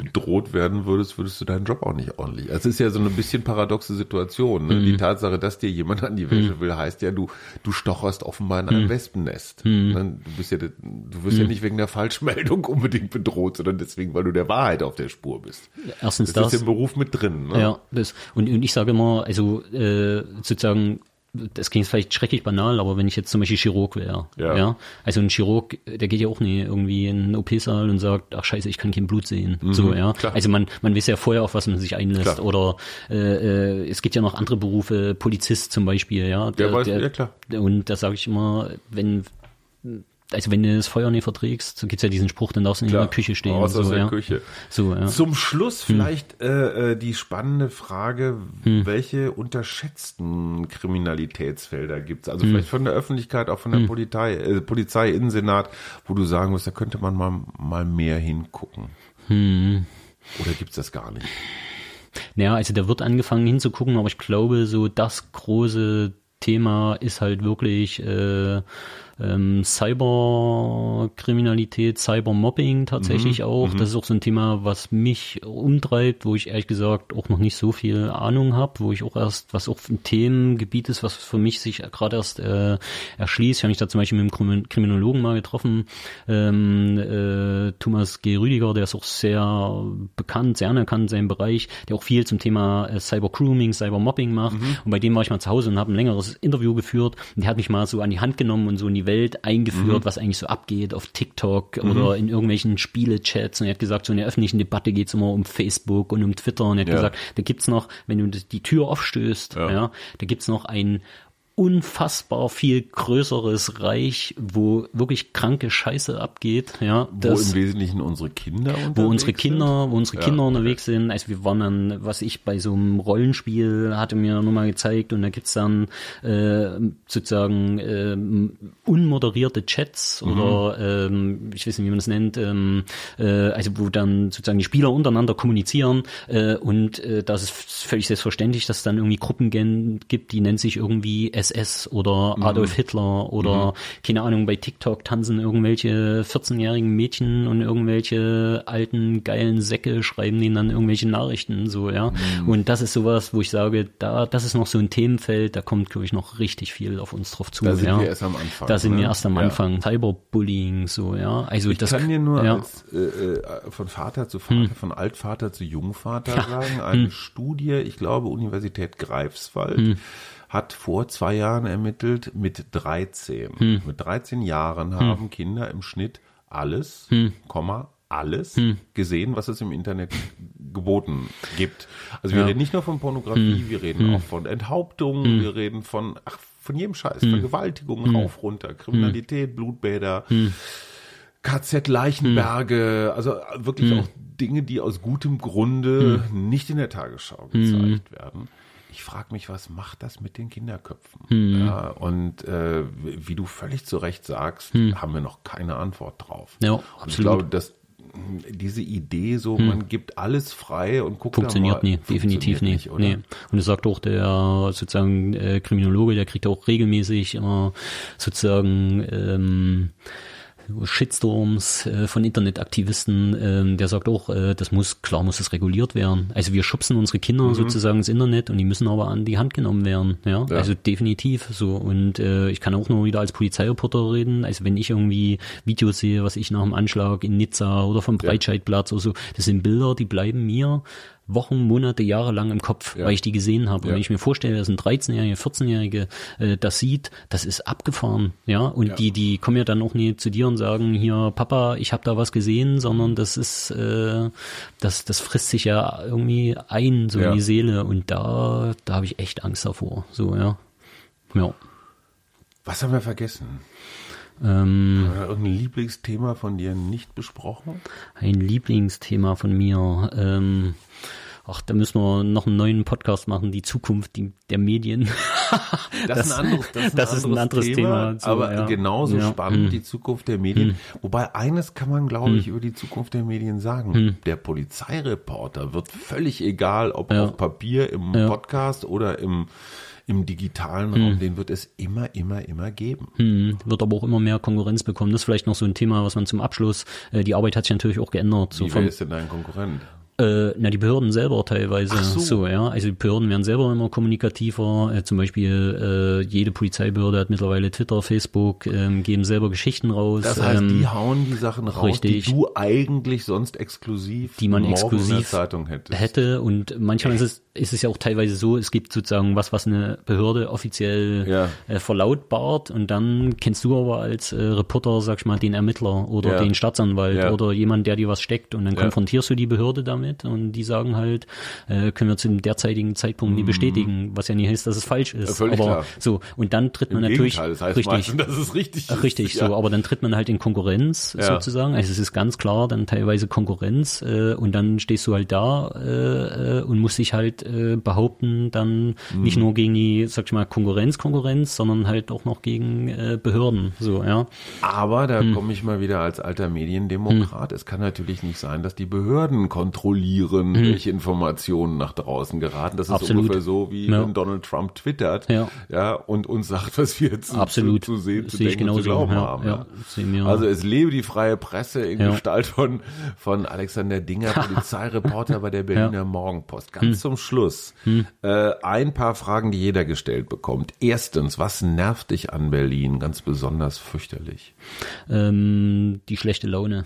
bedroht werden würdest, würdest du deinen Job auch nicht ordentlich. Also es ist ja so eine bisschen paradoxe Situation. Ne? Mhm. Die Tatsache, dass dir jemand an die Wäsche mhm. will, heißt ja, du, du stocherst offenbar in einem mhm. Wespennest. Mhm. Ne? Du bist ja, du wirst ja mhm. nicht wegen der Falschmeldung unbedingt bedroht, sondern deswegen, weil du der Wahrheit auf der Spur bist. Erstens das. Das ist im Beruf mit drin. Ne? Ja, das. Und, und ich sage immer, also äh, sozusagen das klingt vielleicht schrecklich banal, aber wenn ich jetzt zum Beispiel Chirurg wäre, ja. ja. also ein Chirurg, der geht ja auch nie irgendwie in einen OP-Saal und sagt, ach scheiße, ich kann kein Blut sehen, mhm, so, ja. Klar. Also man, man weiß ja vorher, auf was man sich einlässt klar. oder äh, äh, es gibt ja noch andere Berufe, Polizist zum Beispiel, ja. Der, der weiß, der, ja klar. Und da sage ich immer, wenn also wenn du das Feuer nicht verträgst, so gibt's ja diesen Spruch, dann darfst du nicht Klar, in der Küche stehen. Außer so, der ja. Küche. So, ja. Zum Schluss hm. vielleicht hm. äh, die spannende Frage, hm. welche unterschätzten Kriminalitätsfelder gibt's? Also hm. vielleicht von der Öffentlichkeit, auch von der hm. Polizei, äh, Polizei, Innensenat, wo du sagen musst, da könnte man mal, mal mehr hingucken. Hm. Oder gibt's das gar nicht? Naja, also da wird angefangen hinzugucken, aber ich glaube, so das große Thema ist halt wirklich äh, ähm, Cyberkriminalität, Cybermobbing tatsächlich mhm, auch. Mhm. Das ist auch so ein Thema, was mich umtreibt, wo ich ehrlich gesagt auch noch nicht so viel Ahnung habe, wo ich auch erst, was auch ein Themengebiet ist, was für mich sich gerade erst äh, erschließt. Ich habe mich da zum Beispiel mit einem Kriminologen mal getroffen, ähm, äh, Thomas G. Rüdiger, der ist auch sehr bekannt, sehr anerkannt in seinem Bereich, der auch viel zum Thema äh, Cybergrooming, Cybermobbing macht. Mhm. Und bei dem war ich mal zu Hause und habe ein längeres Interview geführt und der hat mich mal so an die Hand genommen und so in die Welt eingeführt, mhm. was eigentlich so abgeht auf TikTok mhm. oder in irgendwelchen Spielechats. Und er hat gesagt, so in der öffentlichen Debatte geht's immer um Facebook und um Twitter. Und er hat ja. gesagt, da gibt's noch, wenn du die Tür aufstößt, ja, ja da gibt's noch ein unfassbar viel größeres Reich, wo wirklich kranke Scheiße abgeht, ja. Das, wo im Wesentlichen unsere Kinder unterwegs Wo unsere Kinder, sind? wo unsere Kinder ja, unterwegs sind. Also wir waren dann, was ich bei so einem Rollenspiel hatte mir nur mal gezeigt und da gibt's dann äh, sozusagen äh, unmoderierte Chats mhm. oder ähm, ich weiß nicht, wie man das nennt, ähm, äh, also wo dann sozusagen die Spieler untereinander kommunizieren äh, und äh, das ist völlig selbstverständlich, dass es dann irgendwie Gruppen gibt, die nennt sich irgendwie SS oder mhm. Adolf Hitler oder mhm. keine Ahnung, bei TikTok tanzen irgendwelche 14-jährigen Mädchen und irgendwelche alten geilen Säcke schreiben denen dann irgendwelche Nachrichten so, ja. Mhm. Und das ist sowas, wo ich sage, da das ist noch so ein Themenfeld, da kommt glaube ich noch richtig viel auf uns drauf zu, Da sind ja. wir erst am Anfang. Da sind ne? wir erst am Anfang. Ja. Cyberbullying so, ja. Also ich das kann dir nur ja. als, äh, äh, von Vater zu Vater, hm. von Altvater zu Jungvater ja. sagen, eine hm. Studie, ich glaube Universität Greifswald hm hat vor zwei Jahren ermittelt mit 13. Hm. Mit 13 Jahren hm. haben hm. Kinder im Schnitt alles, hm. Komma, alles hm. gesehen, was es im Internet geboten gibt. Also wir ja. reden nicht nur von Pornografie, hm. wir reden hm. auch von Enthauptungen, wir reden von, ach, von jedem Scheiß, Vergewaltigungen, rauf, runter, Kriminalität, Blutbäder. KZ Leichenberge, also wirklich auch Dinge, die aus gutem Grunde nicht in der Tagesschau gezeigt werden ich frage mich, was macht das mit den Kinderköpfen? Hm. Ja, und äh, wie du völlig zu Recht sagst, hm. haben wir noch keine Antwort drauf. Ja, absolut. Und ich glaube, dass diese Idee so, hm. man gibt alles frei und guckt Funktioniert nie, definitiv nie. Nicht, nee. Und es sagt auch der sozusagen äh, Kriminologe, der kriegt auch regelmäßig immer sozusagen ähm, Shitstorms äh, von Internetaktivisten, äh, der sagt auch, äh, das muss, klar muss es reguliert werden. Also wir schubsen unsere Kinder mhm. sozusagen ins Internet und die müssen aber an die Hand genommen werden. Ja, ja. also definitiv so. Und äh, ich kann auch nur wieder als Polizeireporter reden. Also wenn ich irgendwie Videos sehe, was ich nach dem Anschlag in Nizza oder vom Breitscheidplatz oder so, das sind Bilder, die bleiben mir Wochen, Monate, Jahre lang im Kopf, Ja. weil ich die gesehen habe. Und Ja. wenn ich mir vorstelle, dass ein 13-Jährige, 14-Jährige äh, das sieht, das ist abgefahren, ja. Und Ja. die, die kommen ja dann auch nie zu dir und sagen, hier, Papa, ich habe da was gesehen, sondern das ist, äh, das, das frisst sich ja irgendwie ein, so in die Seele. Und da, da habe ich echt Angst davor. So, ja. Ja. Was haben wir vergessen? Ähm, irgendein Lieblingsthema von dir nicht besprochen? ein Lieblingsthema von mir. Ähm, ach, da müssen wir noch einen neuen Podcast machen, die Zukunft die, der Medien. Das, ist ein anderes, das das ist ein anderes, Thema, Thema, so, aber ja. genauso Ja. spannend Hm. die Zukunft der Medien. Wobei eines kann man, glaube ich, über die Zukunft der Medien sagen. Der Polizeireporter wird völlig egal, ob Ja. auf Papier, im. Podcast oder im, im digitalen Raum, den wird es immer, immer, immer geben. Hm, wird aber auch immer mehr Konkurrenz bekommen. Das ist vielleicht noch so ein Thema, was man zum Abschluss, äh, die Arbeit hat sich natürlich auch geändert. So Wie vom, wer ist denn dein Konkurrent? Äh, na, die Behörden selber teilweise. Ach so. ja. Also die Behörden werden selber immer kommunikativer. Äh, zum Beispiel äh, jede Polizeibehörde hat mittlerweile Twitter, Facebook, ähm, geben selber Geschichten raus. Das heißt, ähm, die hauen die Sachen raus, richtig. die du eigentlich sonst exklusiv die man morgen in der exklusiv Zeitung hättest. hätte und manchmal ist es, ist es ja auch teilweise so, es gibt sozusagen was, was eine Behörde offiziell Ja. äh, verlautbart und dann kennst du aber als äh, Reporter, sag ich mal, den Ermittler oder Ja. den Staatsanwalt Ja. oder jemand, der dir was steckt und dann konfrontierst du die Behörde damit und die sagen halt, äh, können wir zum derzeitigen Zeitpunkt nie bestätigen, was ja nie heißt, dass es falsch ist. Mhm. Völlig aber klar. so und dann tritt Im man natürlich das heißt richtig meistens, dass es richtig ist. Richtig, so, aber dann tritt man halt in Konkurrenz sozusagen. Also es ist ganz klar dann teilweise Konkurrenz äh, und dann stehst du halt da äh, äh, und musst dich halt äh, behaupten, dann Mhm. nicht nur gegen die, sag ich mal, Konkurrenz, Konkurrenz, sondern halt auch noch gegen äh, Behörden. So, ja. Aber da Hm. komme ich mal wieder als alter Mediendemokrat. Es kann natürlich nicht sein, dass die Behörden kontrollieren, welche Informationen nach draußen geraten. Das ist Hm. Absolut. ungefähr so, wie Ja. wenn Donald Trump twittert Ja. Ja, und uns sagt, was wir zu, Absolut. zu, zu sehen, zu Sehe denken und zu glauben Ja, haben. ja, wir. Also es lebe die freie Presse in Ja. Gestalt von, von Alexander Dinger, Polizeireporter bei der Berliner Morgenpost. Ganz Hm. zum Schluss äh, ein paar Fragen, die jeder gestellt bekommt. Erstens, was nervt dich an Berlin ganz besonders fürchterlich? Ähm, die schlechte Laune.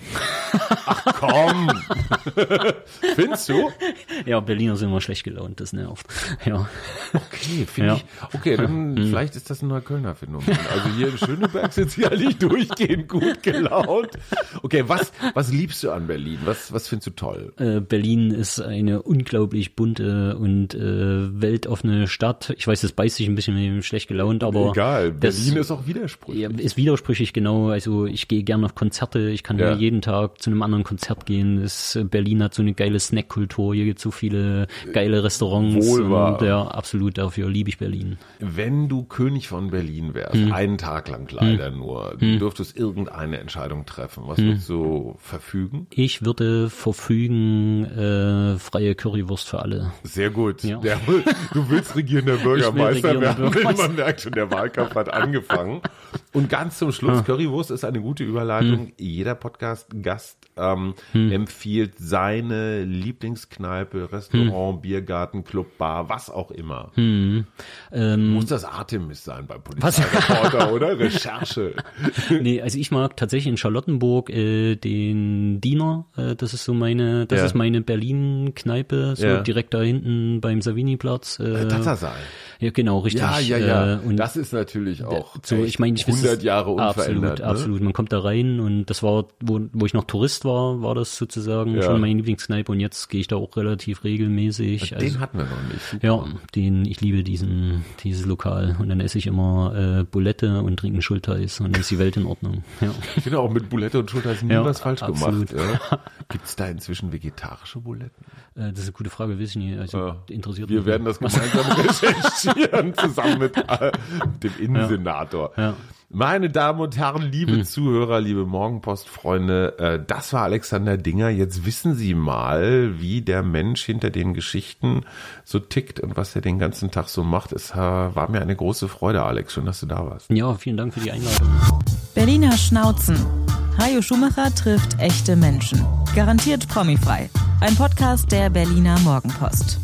Komm! Findest du? Ja, Berliner sind immer schlecht gelaunt, das nervt. Ja. Okay, finde Ja. ich. Okay, dann vielleicht ist das ein Neuköllner Phänomen. Also hier in Schöneberg sind sie eigentlich durchgehend gut gelaunt. Okay, was, was liebst du an Berlin? Was, was findest du toll? Äh, Berlin ist eine unglaublich bunte und äh, weltoffene Stadt. Ich weiß, das beißt sich ein bisschen mit dem schlecht gelaunt, aber Egal, das, Berlin ist auch widersprüchlich. ja, ist widersprüchlich genau. Also ich gehe gerne auf Konzerte. Ich kann Ja. jeden Tag zu einem anderen Konzert gehen. Das, Berlin hat so eine geile Snackkultur. Hier gibt so viele geile Restaurants. Wohl wahr. Und, ja, absolut. Dafür liebe ich Berlin. Wenn du König von Berlin wärst, Hm. einen Tag lang leider nur, du dürftest irgendeine Entscheidung treffen, was Hm. würdest du verfügen? Ich würde verfügen äh, freie Currywurst für alle. Sehr gut. Ja. Der, du willst regierender Bürgermeister werden. Bürgermeister. Man merkt schon, der Wahlkampf hat angefangen. Und ganz zum Ah. Schluss, Currywurst ist eine gute Überleitung. Hm. Jeder Podcast-Gast ähm, empfiehlt seine Lieblingskneipe, Restaurant, Biergarten, Club, Bar, was auch immer. Hm. Ähm, Muss das Artemis sein bei Polizeireporter, oder? Recherche. Nee, also ich mag tatsächlich in Charlottenburg äh, den Diener. Äh, das ist so meine, das Ja. ist meine Berlin-Kneipe, so Ja. direkt da hinten beim Savini-Platz. Äh, Tatsaal. ja, genau, richtig. Ja, ja, ja. Äh, und das ist natürlich auch so, ich meine, ich weiß 100 es- Jahre unverändert. Absolut, ne? absolut. Man kommt da rein und das war, wo, wo ich noch Tourist war, war das sozusagen Ja. schon meine Lieblingskneipe und jetzt gehe ich da auch relativ regelmäßig. Den Also, hatten wir noch nicht. Super. ja, den, ich liebe diesen, dieses Lokal und dann esse ich immer äh, Bulette und trinke Schulteis und dann ist die Welt in Ordnung. Ja. Ich finde auch mit Bulette und Schulter ist nie Ja, was falsch absolut. gemacht. Ja. Gibt es da inzwischen vegetarische Buletten? Äh, das ist eine gute Frage, weiß ich nicht. Also Ja. interessiert Wir mich werden das gemeinsam recherchieren, zusammen mit äh, dem Innensenator. Ja. Hm. Meine Damen und Herren, liebe Zuhörer, liebe Morgenpost-Freunde, äh, das war Alexander Dinger. Jetzt wissen Sie mal, wie der Mensch hinter den Geschichten so tickt und was er den ganzen Tag so macht. Es äh, war mir eine große Freude, Alex. Schön, dass du da warst. Ja, vielen Dank für die Einladung. Berliner Schnauzen. Hajo Schumacher trifft echte Menschen. Garantiert promifrei. Ein Podcast der Berliner Morgenpost.